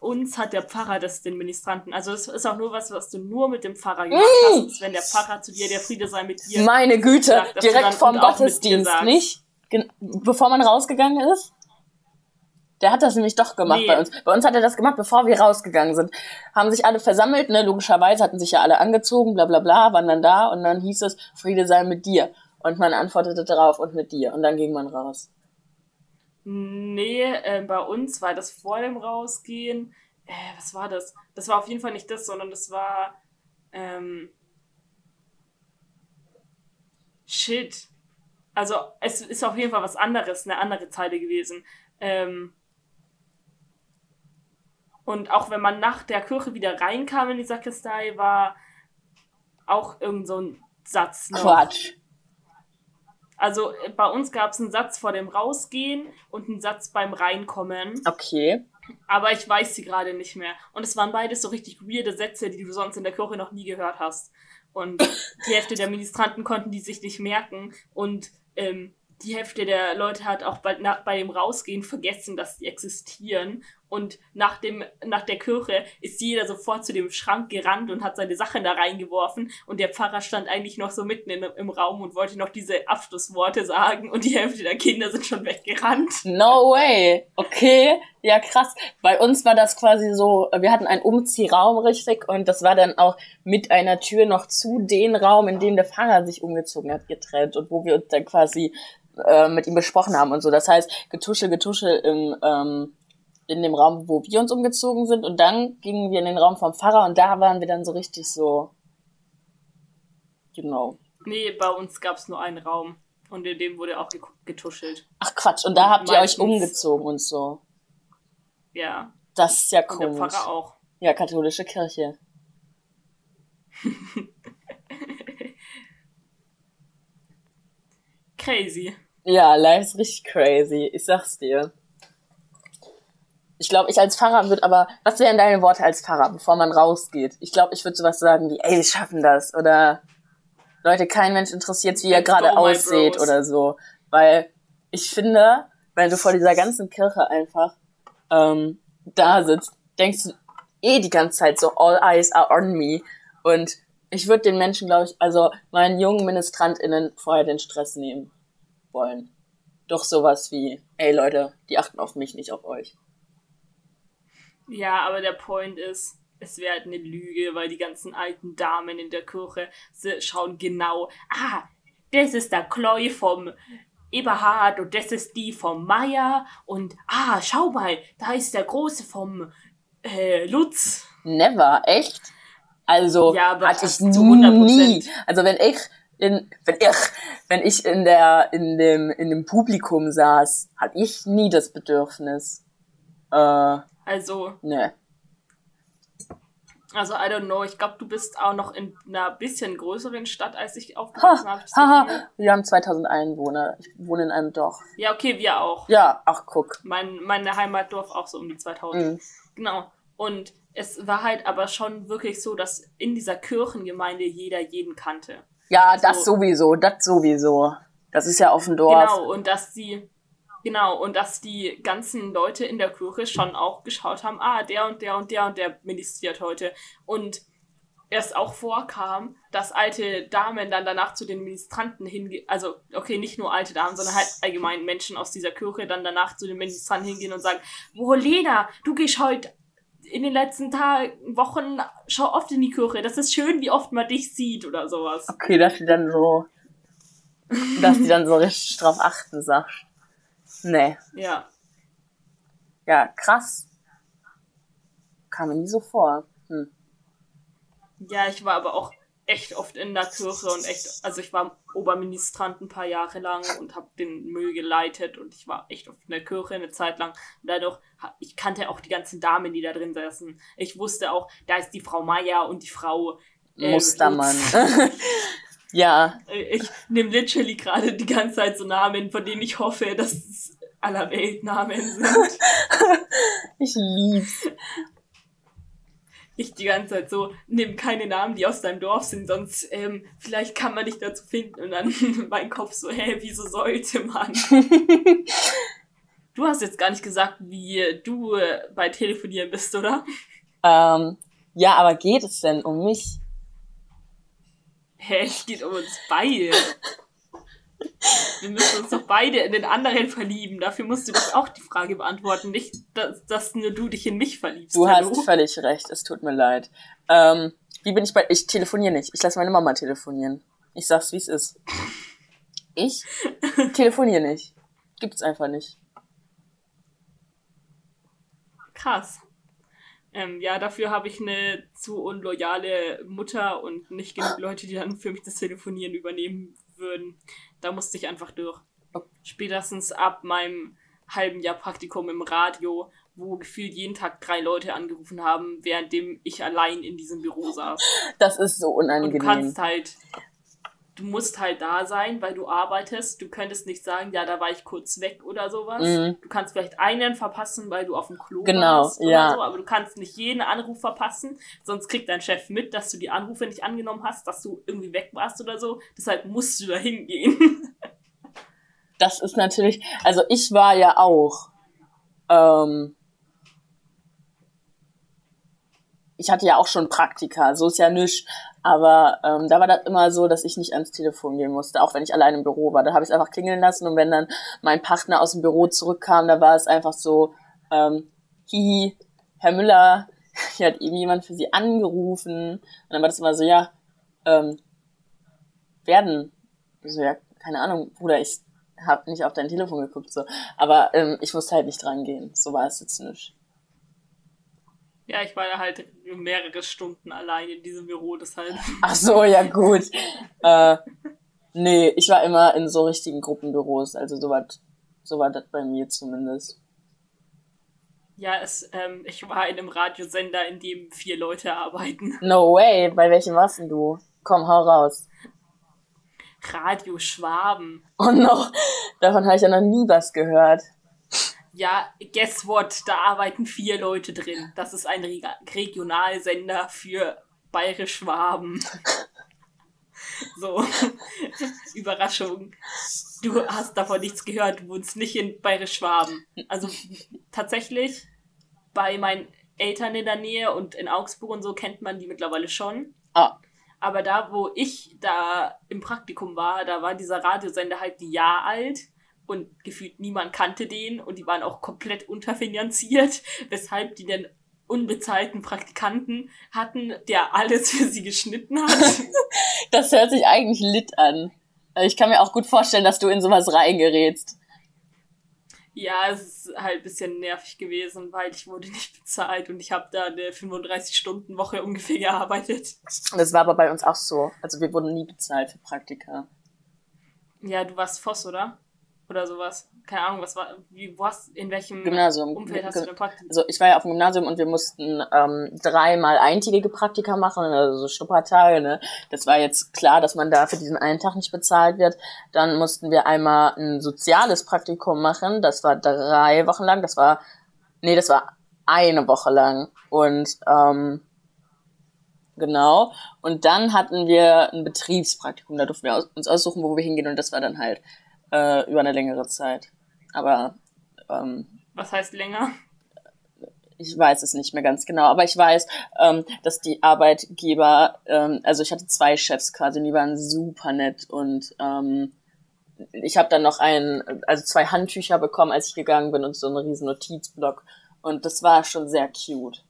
uns hat der Pfarrer das den Ministranten. Also das ist auch nur was, was du nur mit dem Pfarrer gemacht mmh. hast. Wenn der Pfarrer zu dir, der Friede sei mit dir. Meine Güte, sagt, direkt vorm Gottesdienst, nicht? Bevor man rausgegangen ist? Der hat das nämlich doch gemacht nee. bei uns. Bei uns hat er das gemacht, bevor wir rausgegangen sind. Haben sich alle versammelt, ne? Logischerweise hatten sich ja alle angezogen, bla bla bla, waren dann da und dann hieß es, Friede sei mit dir. Und man antwortete darauf und mit dir. Und dann ging man raus. Nee, äh, bei uns war das vor dem Rausgehen. Äh, was war das? Das war auf jeden Fall nicht das, sondern das war. Ähm, shit. Also, es ist auf jeden Fall was anderes, eine andere Zeile gewesen. Ähm, und auch wenn man nach der Kirche wieder reinkam in die Sakristei, war auch irgend so ein Satz noch. Quatsch. Also äh, bei uns gab es einen Satz vor dem Rausgehen und einen Satz beim Reinkommen. Okay. Aber ich weiß sie gerade nicht mehr. Und es waren beides so richtig weirde Sätze, die du sonst in der Kirche noch nie gehört hast. Und *laughs* die Hälfte der Ministranten konnten die sich nicht merken. Und ähm, die Hälfte der Leute hat auch bei, na, bei dem Rausgehen vergessen, dass die existieren. Und nach, dem, nach der Kirche ist jeder sofort zu dem Schrank gerannt und hat seine Sachen da reingeworfen. Und der Pfarrer stand eigentlich noch so mitten in, im Raum und wollte noch diese Abschlussworte sagen. Und die Hälfte der Kinder sind schon weggerannt. No way. Okay. Ja, krass. Bei uns war das quasi so, wir hatten einen Umziehraum richtig und das war dann auch mit einer Tür noch zu den Raum, in dem der Pfarrer sich umgezogen hat, getrennt und wo wir uns dann quasi äh, mit ihm besprochen haben und so. Das heißt, Getuschel, Getuschel im ähm, in dem Raum, wo wir uns umgezogen sind und dann gingen wir in den Raum vom Pfarrer und da waren wir dann so richtig so, genau. Nee, bei uns gab es nur einen Raum und in dem wurde auch getuschelt. Ach Quatsch, und da habt ihr euch umgezogen und so. Ja. Das ist ja komisch. Und der Pfarrer auch. Ja, katholische Kirche. *laughs* crazy. Ja, life ist richtig crazy. Ich sag's dir. Ich glaube, ich als Pfarrer würde aber, was wären deine Worte als Pfarrer, bevor man rausgeht? Ich glaube, ich würde sowas sagen wie, ey, wir schaffen das. Oder Leute, kein Mensch interessiert, wie ihr gerade aussieht oder so. Weil ich finde, wenn du vor dieser ganzen Kirche einfach ähm, da sitzt, denkst du eh die ganze Zeit so, all eyes are on me. Und ich würde den Menschen, glaube ich, also meinen jungen MinistrantInnen vorher den Stress nehmen wollen. Doch sowas wie, ey Leute, die achten auf mich, nicht auf euch. Ja, aber der Point ist, es wäre halt eine Lüge, weil die ganzen alten Damen in der Kirche schauen genau, ah, das ist der Chloe vom Eberhard und das ist die vom Meier und ah, schau mal, da ist der Große vom äh, Lutz. Never, echt? Also ja, hatte ich nie. Also wenn ich in, wenn ich, wenn ich in der, in dem, in dem Publikum saß, hatte ich nie das Bedürfnis. Äh, also. Ne. Also, I don't know. Ich glaube, du bist auch noch in einer bisschen größeren Stadt, als ich aufgewachsen habe. Haha, wir haben 2000 Einwohner. Ich wohne in einem Dorf. Ja, okay, wir auch. Ja, ach, guck. Mein, meine Heimatdorf auch so um die 2000. Mhm. Genau. Und es war halt aber schon wirklich so, dass in dieser Kirchengemeinde jeder jeden kannte. Ja, das so. sowieso, das sowieso. Das ist ja auf dem Dorf. Genau, und dass sie Genau, und dass die ganzen Leute in der Kirche schon auch geschaut haben, ah, der und der und der und der ministriert heute. Und erst auch vorkam, dass alte Damen dann danach zu den Ministranten hingehen, also okay, nicht nur alte Damen, sondern halt allgemein Menschen aus dieser Kirche dann danach zu den Ministranten hingehen und sagen, wo Lena, du gehst heute in den letzten Tagen, Wochen, schau oft in die Kirche, das ist schön, wie oft man dich sieht oder sowas. Okay, dass die dann so, dass die dann so richtig drauf achten, sagst Nee. Ja. Ja, krass. Kam mir nie so vor. Hm. Ja, ich war aber auch echt oft in der Kirche und echt, also ich war Oberministrant ein paar Jahre lang und habe den Müll geleitet und ich war echt oft in der Kirche eine Zeit lang. Und dadurch, ich kannte auch die ganzen Damen, die da drin saßen. Ich wusste auch, da ist die Frau Meier und die Frau äh, Mustermann. *laughs* ja. Ich nehme literally gerade die ganze Zeit so Namen, von denen ich hoffe, dass es aller Weltnamen sind. *laughs* ich lieb's. Ich die ganze Zeit so, nimm keine Namen, die aus deinem Dorf sind, sonst ähm, vielleicht kann man dich dazu finden. Und dann *laughs* mein Kopf so, hä, wieso sollte man? *laughs* du hast jetzt gar nicht gesagt, wie du äh, bei Telefonieren bist, oder? Ähm, ja, aber geht es denn um mich? Hä, es geht um uns beide. Wir müssen uns doch beide in den anderen verlieben. Dafür musst du doch auch die Frage beantworten. Nicht, dass, dass nur du dich in mich verliebst. Du Hallo? hast völlig recht. Es tut mir leid. Ähm, wie bin ich bei. Ich telefoniere nicht. Ich lasse meine Mama telefonieren. Ich sag's, wie es ist. Ich telefoniere nicht. Gibt's einfach nicht. Krass. Ähm, ja, dafür habe ich eine zu unloyale Mutter und nicht genug Leute, die dann für mich das Telefonieren übernehmen würden. Da musste ich einfach durch. Spätestens ab meinem halben Jahr Praktikum im Radio, wo gefühlt jeden Tag drei Leute angerufen haben, währenddem ich allein in diesem Büro saß. Das ist so unangenehm. Und du kannst halt du musst halt da sein, weil du arbeitest. Du könntest nicht sagen, ja, da war ich kurz weg oder sowas. Mhm. Du kannst vielleicht einen verpassen, weil du auf dem Klo genau, warst oder ja. so, aber du kannst nicht jeden Anruf verpassen, sonst kriegt dein Chef mit, dass du die Anrufe nicht angenommen hast, dass du irgendwie weg warst oder so. Deshalb musst du da hingehen. *laughs* das ist natürlich, also ich war ja auch ähm, ich hatte ja auch schon Praktika, so ist ja nichts. Aber ähm, da war das immer so, dass ich nicht ans Telefon gehen musste, auch wenn ich allein im Büro war. Da habe ich es einfach klingeln lassen und wenn dann mein Partner aus dem Büro zurückkam, da war es einfach so, ähm, hihi, Herr Müller, *laughs* hier hat irgendjemand für Sie angerufen. Und dann war das immer so, ja, ähm, werden. So, ja, keine Ahnung, Bruder, ich habe nicht auf dein Telefon geguckt, so. Aber ähm, ich musste halt nicht dran gehen. So war es jetzt nicht. Ja, ich war ja halt mehrere Stunden allein in diesem Büro, deshalb. *laughs* Ach so, ja gut. äh, nee, ich war immer in so richtigen Gruppenbüros, also so war, so war das bei mir zumindest. Ja, es, ähm, ich war in einem Radiosender, in dem vier Leute arbeiten. *laughs* No way, bei welchem warst denn du? Komm, hau raus. Radio Schwaben. Oh no, davon habe ich ja noch nie was gehört. Ja, guess what? Da arbeiten vier Leute drin. Das ist ein Re Regionalsender für Bayerisch Schwaben. *laughs* so, *laughs* Überraschung. Du hast davon nichts gehört, du wohnst nicht in Bayerisch Schwaben. Also tatsächlich, bei meinen Eltern in der Nähe und in Augsburg und so kennt man die mittlerweile schon. Ah. Aber da, wo ich da im Praktikum war, da war dieser Radiosender halt ein Jahr alt und gefühlt niemand kannte den und die waren auch komplett unterfinanziert, *laughs* weshalb die den unbezahlten Praktikanten hatten, der alles für sie geschnitten hat. *laughs* das hört sich eigentlich lit an. Ich kann mir auch gut vorstellen, dass du in sowas reingerätst. Ja, es ist halt ein bisschen nervig gewesen, weil ich wurde nicht bezahlt und ich habe da eine 35-Stunden-Woche ungefähr gearbeitet. Das war aber bei uns auch so. Also wir wurden nie bezahlt für Praktika. Ja, du warst Voss, oder? Oder sowas. Keine Ahnung, was war, wie, wo hast, in welchem Gymnasium. Umfeld hast du denn Praktikum? Also ich war ja auf dem Gymnasium und wir mussten ähm, dreimal eintägige Praktika machen, also so Schnuppertage, ne. Das war jetzt klar, dass man da für diesen einen Tag nicht bezahlt wird. Dann mussten wir einmal ein soziales Praktikum machen, das war drei Wochen lang, das war, nee, das war eine Woche lang. Und ähm, genau. Und dann hatten wir ein Betriebspraktikum, da durften wir uns aussuchen, wo wir hingehen und das war dann halt äh, über eine längere Zeit. Aber ähm, was heißt länger? Ich weiß es nicht mehr ganz genau, aber ich weiß, ähm, dass die Arbeitgeber, ähm, also ich hatte zwei Chefs quasi, die waren super nett und ähm, ich habe dann noch ein, also zwei Handtücher bekommen, als ich gegangen bin und so einen riesen Notizblock und das war schon sehr cute.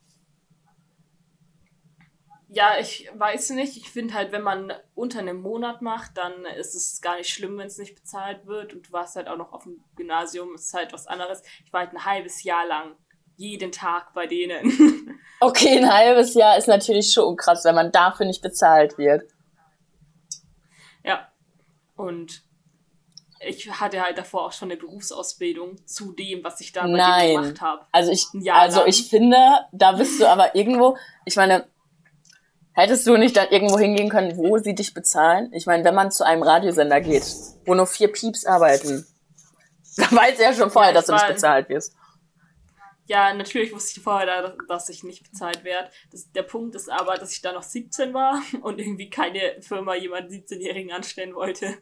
Ja, ich weiß nicht. Ich finde halt, wenn man unter einem Monat macht, dann ist es gar nicht schlimm, wenn es nicht bezahlt wird. Und du warst halt auch noch auf dem Gymnasium, ist halt was anderes. Ich war halt ein halbes Jahr lang jeden Tag bei denen. *laughs* Okay, ein halbes Jahr ist natürlich schon krass, wenn man dafür nicht bezahlt wird. Ja. Und ich hatte halt davor auch schon eine Berufsausbildung zu dem, was ich da bei Nein. gemacht habe. Also ich, also ich finde, da bist du aber irgendwo, ich meine, Hättest du nicht dann irgendwo hingehen können, wo sie dich bezahlen? Ich meine, wenn man zu einem Radiosender geht, wo nur vier Pieps arbeiten, *laughs* dann weißt du ja schon vorher, ja, dass du nicht bezahlt wirst. Ja, natürlich wusste ich vorher, dass ich nicht bezahlt werde. Das, der Punkt ist aber, dass ich da noch 17 war *laughs* und irgendwie keine Firma jemanden 17-Jährigen anstellen wollte.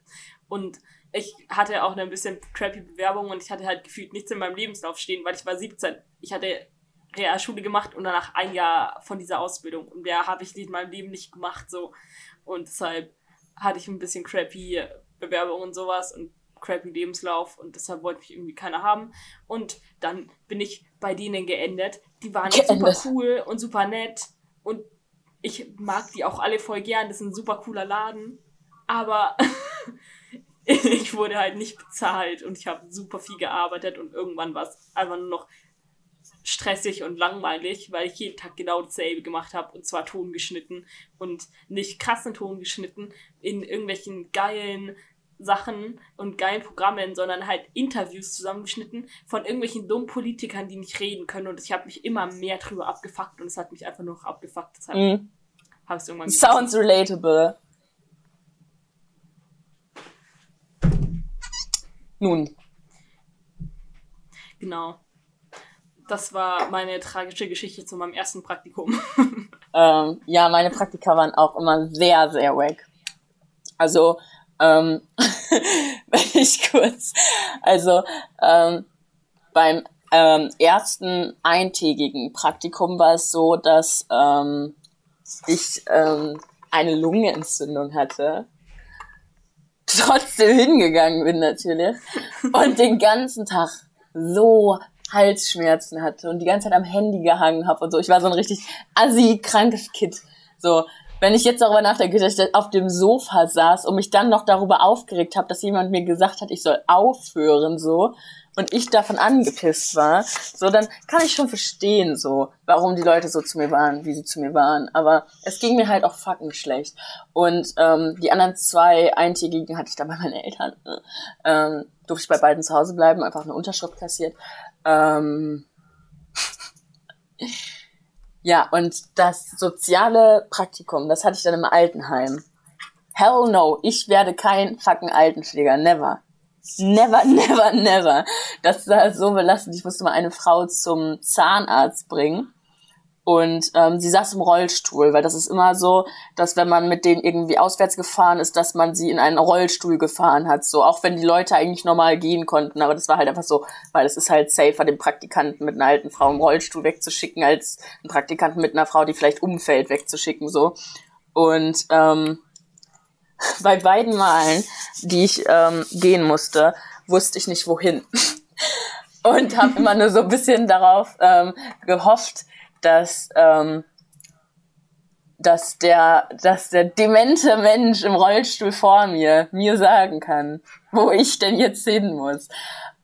Und ich hatte auch eine bisschen crappy Bewerbung und ich hatte halt gefühlt nichts in meinem Lebenslauf stehen, weil ich war 17. Ich hatte Realschule gemacht und danach ein Jahr von dieser Ausbildung. Und der habe ich in meinem Leben nicht gemacht, so. Und deshalb hatte ich ein bisschen crappy Bewerbung und sowas und crappy Lebenslauf und deshalb wollte mich irgendwie keiner haben. Und dann bin ich bei denen geendet. Die waren geendet. super cool und super nett und ich mag die auch alle voll gern. Das ist ein super cooler Laden. Aber *laughs* ich wurde halt nicht bezahlt und ich habe super viel gearbeitet und irgendwann war es einfach nur noch stressig und langweilig, weil ich jeden Tag genau dasselbe gemacht habe und zwar Ton geschnitten und nicht krassen Ton geschnitten in irgendwelchen geilen Sachen und geilen Programmen, sondern halt Interviews zusammengeschnitten von irgendwelchen dummen Politikern, die nicht reden können und ich habe mich immer mehr drüber abgefuckt und es hat mich einfach nur noch abgefuckt. Deshalb mm. habe ich irgendwann Sounds relatable. Nun. Genau das war meine tragische Geschichte zu meinem ersten Praktikum. *laughs* ähm, ja, meine Praktika waren auch immer sehr, sehr wack. Also, ähm, *laughs* wenn ich kurz, also, ähm, beim, ähm, ersten eintägigen Praktikum war es so, dass ähm, ich ähm, eine Lungenentzündung hatte. Trotzdem hingegangen bin natürlich. Und den ganzen Tag so Halsschmerzen hatte und die ganze Zeit am Handy gehangen habe und so. Ich war so ein richtig assi krankes Kind. So, wenn ich jetzt darüber nachdenke, dass ich auf dem Sofa saß und mich dann noch darüber aufgeregt habe, dass jemand mir gesagt hat, ich soll aufhören, so, und ich davon angepisst war, so, dann kann ich schon verstehen, so, warum die Leute so zu mir waren, wie sie zu mir waren. Aber es ging mir halt auch fucking schlecht. Und ähm, die anderen zwei Eintägigen hatte ich dann bei meinen Eltern. Ähm, durfte ich bei beiden zu Hause bleiben, einfach eine Unterschrift kassiert. Ähm, ja, und das soziale Praktikum, das hatte ich dann im Altenheim. Hell no, ich werde kein fucking Altenpfleger, never. Never, *laughs* never, never. Das war so belastend. Ich musste mal eine Frau zum Zahnarzt bringen. Und ähm, sie saß im Rollstuhl, weil das ist immer so, dass wenn man mit denen irgendwie auswärts gefahren ist, dass man sie in einen Rollstuhl gefahren hat. So, auch wenn die Leute eigentlich normal gehen konnten. Aber das war halt einfach so, weil es ist halt safer, den Praktikanten mit einer alten Frau im Rollstuhl wegzuschicken, als einen Praktikanten mit einer Frau, die vielleicht umfällt, wegzuschicken. so. Und ähm, *laughs* bei beiden Malen, die ich ähm, gehen musste, wusste ich nicht wohin. *laughs* Und habe immer nur so ein bisschen darauf ähm, gehofft, dass, ähm, dass, der, dass der demente Mensch im Rollstuhl vor mir mir sagen kann, wo ich denn jetzt hin muss.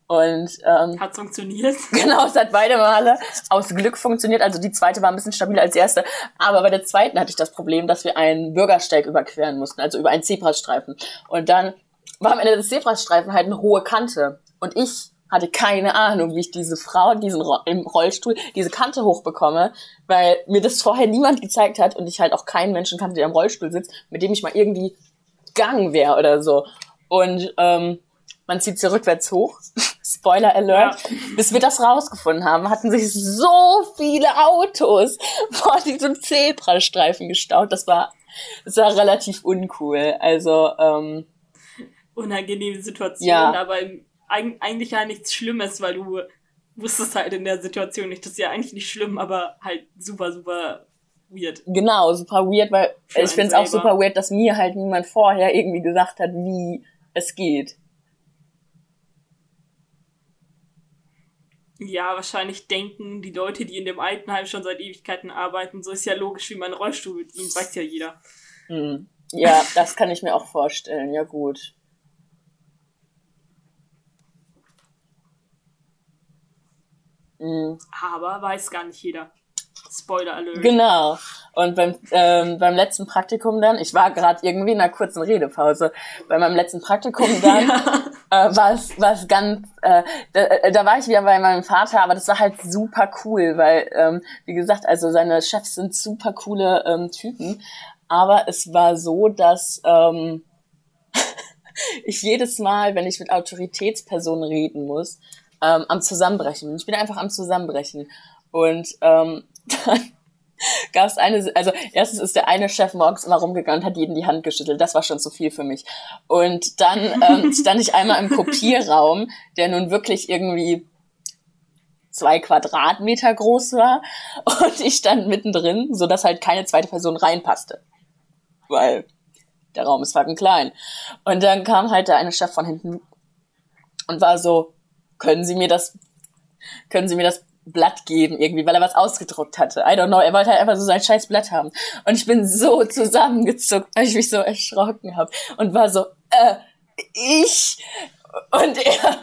Und ähm, hat funktioniert. *laughs* Genau, es hat beide Male aus Glück funktioniert. Also die zweite war ein bisschen stabiler als die erste. Aber bei der zweiten hatte ich das Problem, dass wir einen Bürgersteig überqueren mussten, also über einen Zebrastreifen. Und dann war am Ende des Zebrastreifen halt eine hohe Kante. Und ich hatte keine Ahnung, wie ich diese Frau diesen Ro im Rollstuhl diese Kante hochbekomme, weil mir das vorher niemand gezeigt hat und ich halt auch keinen Menschen kannte, der im Rollstuhl sitzt, mit dem ich mal irgendwie gegangen wäre oder so. Und ähm, man zieht sie rückwärts hoch. *laughs* Spoiler Alert. Ja. Bis wir das rausgefunden haben, hatten sich so viele Autos *laughs* vor diesem Zebrastreifen gestaut. Das war, das war relativ uncool. Also, ähm, unangenehme Situation, ja. aber im eigentlich ja nichts Schlimmes, weil du wusstest halt in der Situation nicht. Das ist ja eigentlich nicht schlimm, aber halt super, super weird. Genau, super weird, weil Für ich finde es auch super weird, dass mir halt niemand vorher irgendwie gesagt hat, wie es geht. Ja, wahrscheinlich denken die Leute, die in dem Altenheim schon seit Ewigkeiten arbeiten, so ist ja logisch, wie man Rollstuhl bedient, weiß ja jeder. Hm. Ja, das kann ich mir auch vorstellen, ja gut. Mhm. Aber weiß gar nicht jeder. Spoiler Alert. Genau. Und beim, ähm, beim letzten Praktikum dann, ich war gerade irgendwie in einer kurzen Redepause, bei meinem letzten Praktikum *laughs* dann ja. äh, war es war es ganz, äh, da, äh, da war ich wieder bei meinem Vater, aber das war halt super cool, weil, ähm, wie gesagt, also seine Chefs sind super coole ähm, Typen, aber es war so, dass ähm, *laughs* ich jedes Mal, wenn ich mit Autoritätspersonen reden muss, ähm, am Zusammenbrechen. Ich bin einfach am Zusammenbrechen. Und ähm, *laughs* dann gab es eine, also erstens ist der eine Chef morgens immer rumgegangen und hat jeden die Hand geschüttelt. Das war schon zu viel für mich. Und dann ähm, *laughs* stand ich einmal im Kopierraum, der nun wirklich irgendwie zwei Quadratmeter groß war und ich stand mittendrin, so dass halt keine zweite Person reinpasste. Weil der Raum ist fucking klein. Und dann kam halt der eine Chef von hinten und war so, können Sie mir das, können Sie mir das Blatt geben irgendwie, weil er was ausgedruckt hatte. I don't know. Er wollte halt einfach so sein scheiß Blatt haben. Und ich bin so zusammengezuckt, weil ich mich so erschrocken habe und war so, äh, ich. Und er,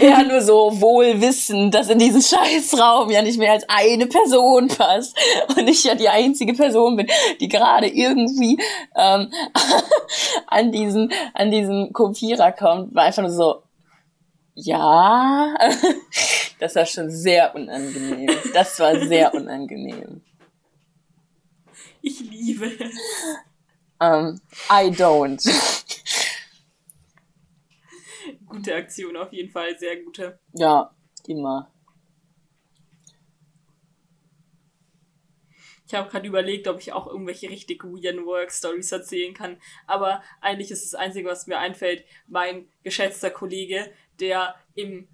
er nur so wohl wissen, dass in diesen Scheißraum ja nicht mehr als eine Person passt und ich ja die einzige Person bin, die gerade irgendwie ähm, *laughs* an diesen an diesen Kopierer kommt, war einfach nur so, ja, *laughs* das war schon sehr unangenehm. Das war sehr unangenehm. Ich liebe es. Um, I don't. Gute Aktion auf jeden Fall, sehr gute. Ja, immer. Ich habe gerade überlegt, ob ich auch irgendwelche richtig weirden Work-Stories erzählen kann. Aber eigentlich ist das Einzige, was mir einfällt, mein geschätzter Kollege, der im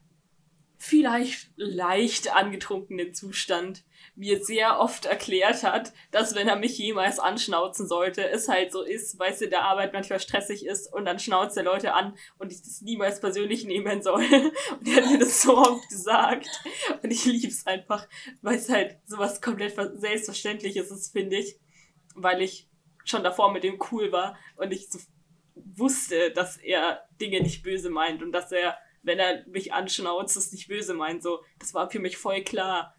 vielleicht leicht angetrunkenen Zustand mir sehr oft erklärt hat, dass wenn er mich jemals anschnauzen sollte, es halt so ist, weil es in der Arbeit manchmal stressig ist und dann schnauzt er Leute an und ich das niemals persönlich nehmen soll. *laughs* Und er hat mir das so oft gesagt. Und ich lieb's einfach, weil es halt sowas komplett Selbstverständliches ist, finde ich. Weil ich schon davor mit dem cool war und ich so wusste, dass er Dinge nicht böse meint und dass er, wenn er mich anschnauzt, es nicht böse meint. So, das war für mich voll klar.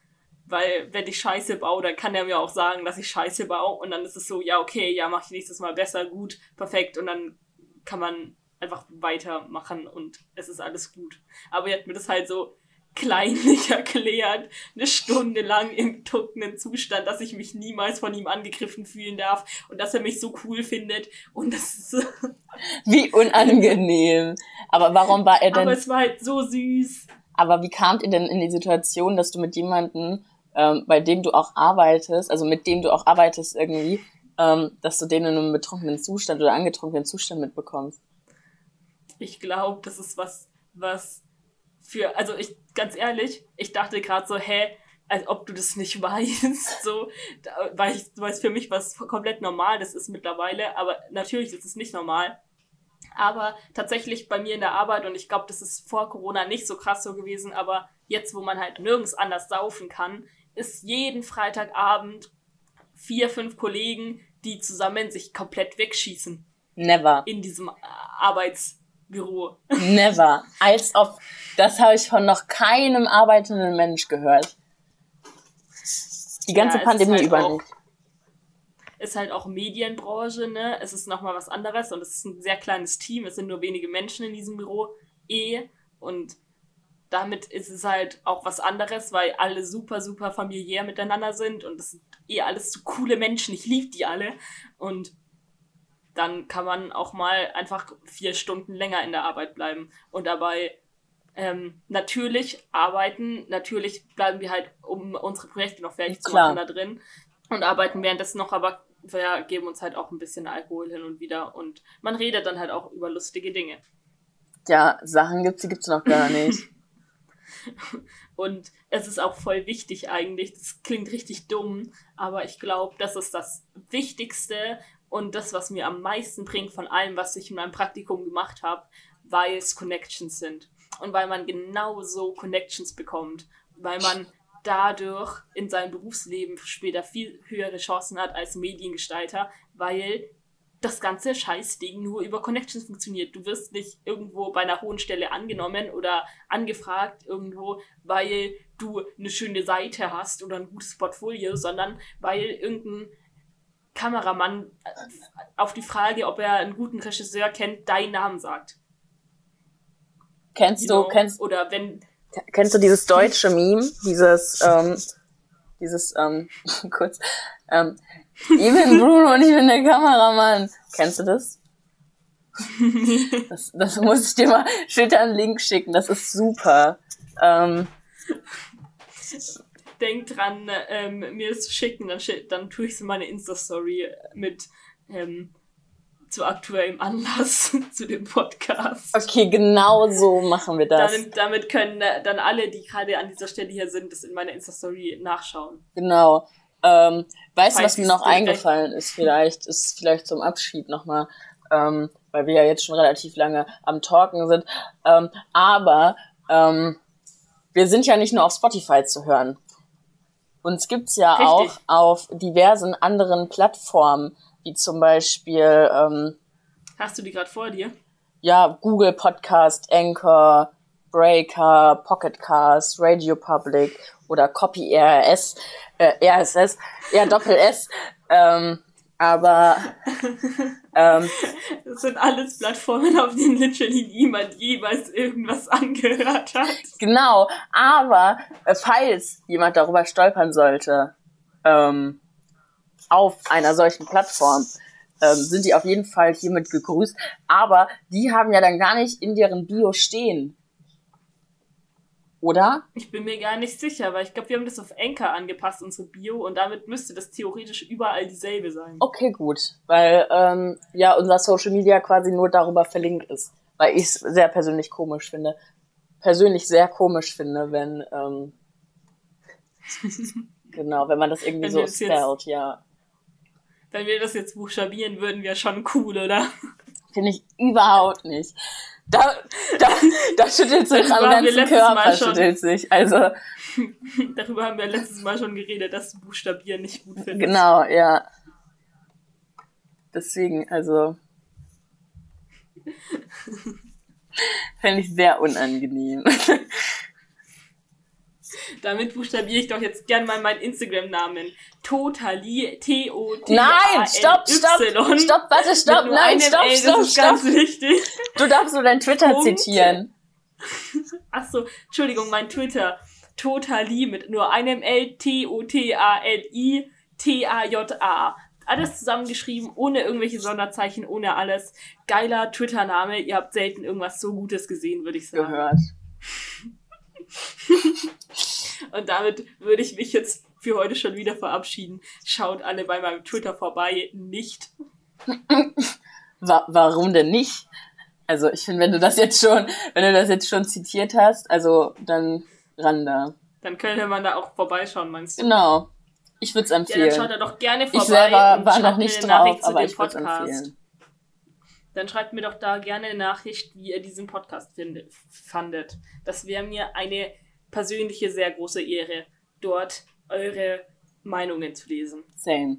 Weil, wenn ich Scheiße baue, dann kann er mir auch sagen, dass ich Scheiße baue. Und dann ist es so, ja, okay, ja, mach ich nächstes Mal besser, gut, perfekt. Und dann kann man einfach weitermachen und es ist alles gut. Aber er hat mir das halt so kleinlich erklärt, eine Stunde lang im tuckenden Zustand, dass ich mich niemals von ihm angegriffen fühlen darf und dass er mich so cool findet und das ist *laughs* Wie unangenehm. Aber warum war er denn... Aber es war halt so süß. Aber wie kamt ihr denn in die Situation, dass du mit jemandem, ähm, bei dem du auch arbeitest, also mit dem du auch arbeitest irgendwie, ähm, dass du den in einem betrunkenen Zustand oder angetrunkenen Zustand mitbekommst? Ich glaube, das ist was, was für, also ich, ganz ehrlich, ich dachte gerade so, hä, als ob du das nicht *laughs* weißt, so, weil ich, weil es für mich was komplett normal das ist mittlerweile, aber natürlich ist es nicht normal. Aber tatsächlich bei mir in der Arbeit, und ich glaube, das ist vor Corona nicht so krass so gewesen, aber jetzt, wo man halt nirgends anders saufen kann, ist jeden Freitagabend vier, fünf Kollegen, die zusammen sich komplett wegschießen. Never. In diesem Arbeitsbüro. Never. Als ob, das habe ich von noch keinem arbeitenden Mensch gehört. Die ganze Ja, Pandemie halt über nicht. ist halt auch Medienbranche, ne? Es ist nochmal was anderes und es ist ein sehr kleines Team. Es sind nur wenige Menschen in diesem Büro eh. Und damit ist es halt auch was anderes, weil alle super, super familiär miteinander sind und es sind eh alles so coole Menschen. Ich liebe die alle. Und dann kann man auch mal einfach vier Stunden länger in der Arbeit bleiben und dabei ähm, natürlich arbeiten. Natürlich bleiben wir halt, um unsere Projekte noch fertig zu Klar. machen, da drin und arbeiten währenddessen noch, aber wir geben uns halt auch ein bisschen Alkohol hin und wieder und man redet dann halt auch über lustige Dinge. Ja, Sachen gibt's, die gibt's noch gar nicht. *laughs* Und es ist auch voll wichtig eigentlich. Das klingt richtig dumm, aber ich glaube, das ist das Wichtigste und das, was mir am meisten bringt von allem, was ich in meinem Praktikum gemacht habe, weil es Connections sind. Und weil man genau so Connections bekommt. Weil man dadurch in seinem Berufsleben später viel höhere Chancen hat als Mediengestalter, weil das ganze Scheißding nur über Connections funktioniert. Du wirst nicht irgendwo bei einer hohen Stelle angenommen oder angefragt irgendwo, weil du eine schöne Seite hast oder ein gutes Portfolio, sondern weil irgendein Kameramann äh, auf die Frage, ob er einen guten Regisseur kennt, deinen Namen sagt. Kennst You du, know? kennst, Oder wenn kennst du dieses *laughs* deutsche Meme? Dieses, ähm, dieses, ähm, *laughs* kurz, ähm, ich bin Bruno und ich bin der Kameramann. Kennst du das? *laughs* Das, das muss ich dir mal später einen Link schicken. Das ist super. Ähm, denk dran, ähm, mir das zu schicken, dann, dann tue ich so meine Insta-Story mit ähm, zu aktuellem Anlass *laughs* zu dem Podcast. okay, genau so machen wir das. Damit, damit können äh, dann alle, die gerade an dieser Stelle hier sind, das in meiner Insta-Story nachschauen. Genau. Ähm, weißt du, was mir noch eingefallen ist? Vielleicht ist vielleicht zum Abschied nochmal, ähm, weil wir ja jetzt schon relativ lange am Talken sind. Ähm, aber ähm, wir sind ja nicht nur auf Spotify zu hören. Uns gibt's ja Richtig. auch auf diversen anderen Plattformen, wie zum Beispiel ähm, Hast du die gerade vor dir? ja, Google Podcast, Anchor, Breaker, Pocketcast, Radio Public oder Copy RS, äh, RSS, ja, Doppel S. Ähm, aber *laughs* ähm, Das sind alles Plattformen, auf denen literally niemand jemals irgendwas *laughs* angehört hat. genau, aber äh, falls jemand darüber stolpern sollte, ähm, auf einer solchen Plattform, ähm, sind die auf jeden Fall hiermit gegrüßt. Aber die haben ja dann gar nicht in deren Bio stehen. Oder? Ich bin mir gar nicht sicher, weil ich glaube, wir haben das auf Anchor angepasst, unsere Bio, und damit müsste das theoretisch überall dieselbe sein. Okay, gut. Weil ähm, ja unser Social Media quasi nur darüber verlinkt ist. Weil ich es sehr persönlich komisch finde. persönlich sehr komisch finde, wenn, ähm, *laughs* genau, wenn man das irgendwie Wenn so spellt, ja. Wenn wir das jetzt buchstabieren würden, wäre schon cool, oder? Finde ich überhaupt nicht. Da, da, da schüttelt sich am ganzen Körper, schüttelt sich. Also, *laughs* Darüber haben wir letztes Mal schon geredet, dass du Buchstabieren nicht gut findest. genau, ja. Deswegen, also. *laughs* Fände ich sehr unangenehm. *laughs* Damit buchstabiere ich doch jetzt gern mal meinen Instagram-Namen. Totali, T-O-T-A-L-Y. Nein, stopp, stopp, stopp, warte, stopp, nein, stopp, L, stopp, das ist stopp. ganz wichtig. Du darfst nur dein Twitter Punkt. zitieren. Achso, Entschuldigung, mein Twitter. Totali mit nur einem L, T-O-T-A-L-I, T-A-J-A. Alles zusammengeschrieben, ohne irgendwelche Sonderzeichen, ohne alles. Geiler Twitter-Name. Ihr habt selten irgendwas so Gutes gesehen, würde ich sagen. Gehört. *laughs* Und damit würde ich mich jetzt für heute schon wieder verabschieden. Schaut alle bei meinem Twitter vorbei. Nicht. Wa warum denn nicht? Also ich finde, wenn du das jetzt schon, wenn du das jetzt schon zitiert hast, also dann ran da. Dann könnte man da auch vorbeischauen, meinst du? Genau. Ich würde es Ja, dann schaut empfehlen. da doch gerne vorbei. ich selber und war noch nicht drauf, zu aber dem ich würde es Podcast. empfehlen. Dann schreibt mir doch da gerne eine Nachricht, wie ihr diesen Podcast findet, fandet. Das wäre mir eine persönliche, sehr große Ehre, dort eure Meinungen zu lesen. Same.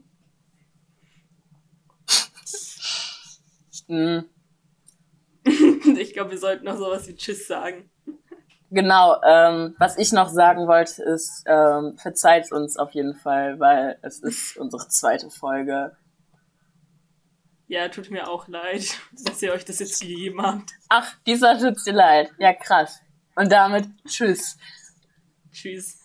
mm, *laughs* ich glaube, wir sollten noch sowas wie Tschüss sagen. genau, ähm, was ich noch sagen wollte, ist, ähm, verzeiht uns auf jeden Fall, weil es ist unsere zweite Folge. Ja, tut mir auch leid, *laughs* dass ihr euch das jetzt gegeben habt. Ach, dieser tut's dir leid. Ja, krass. Und damit tschüss. Tschüss.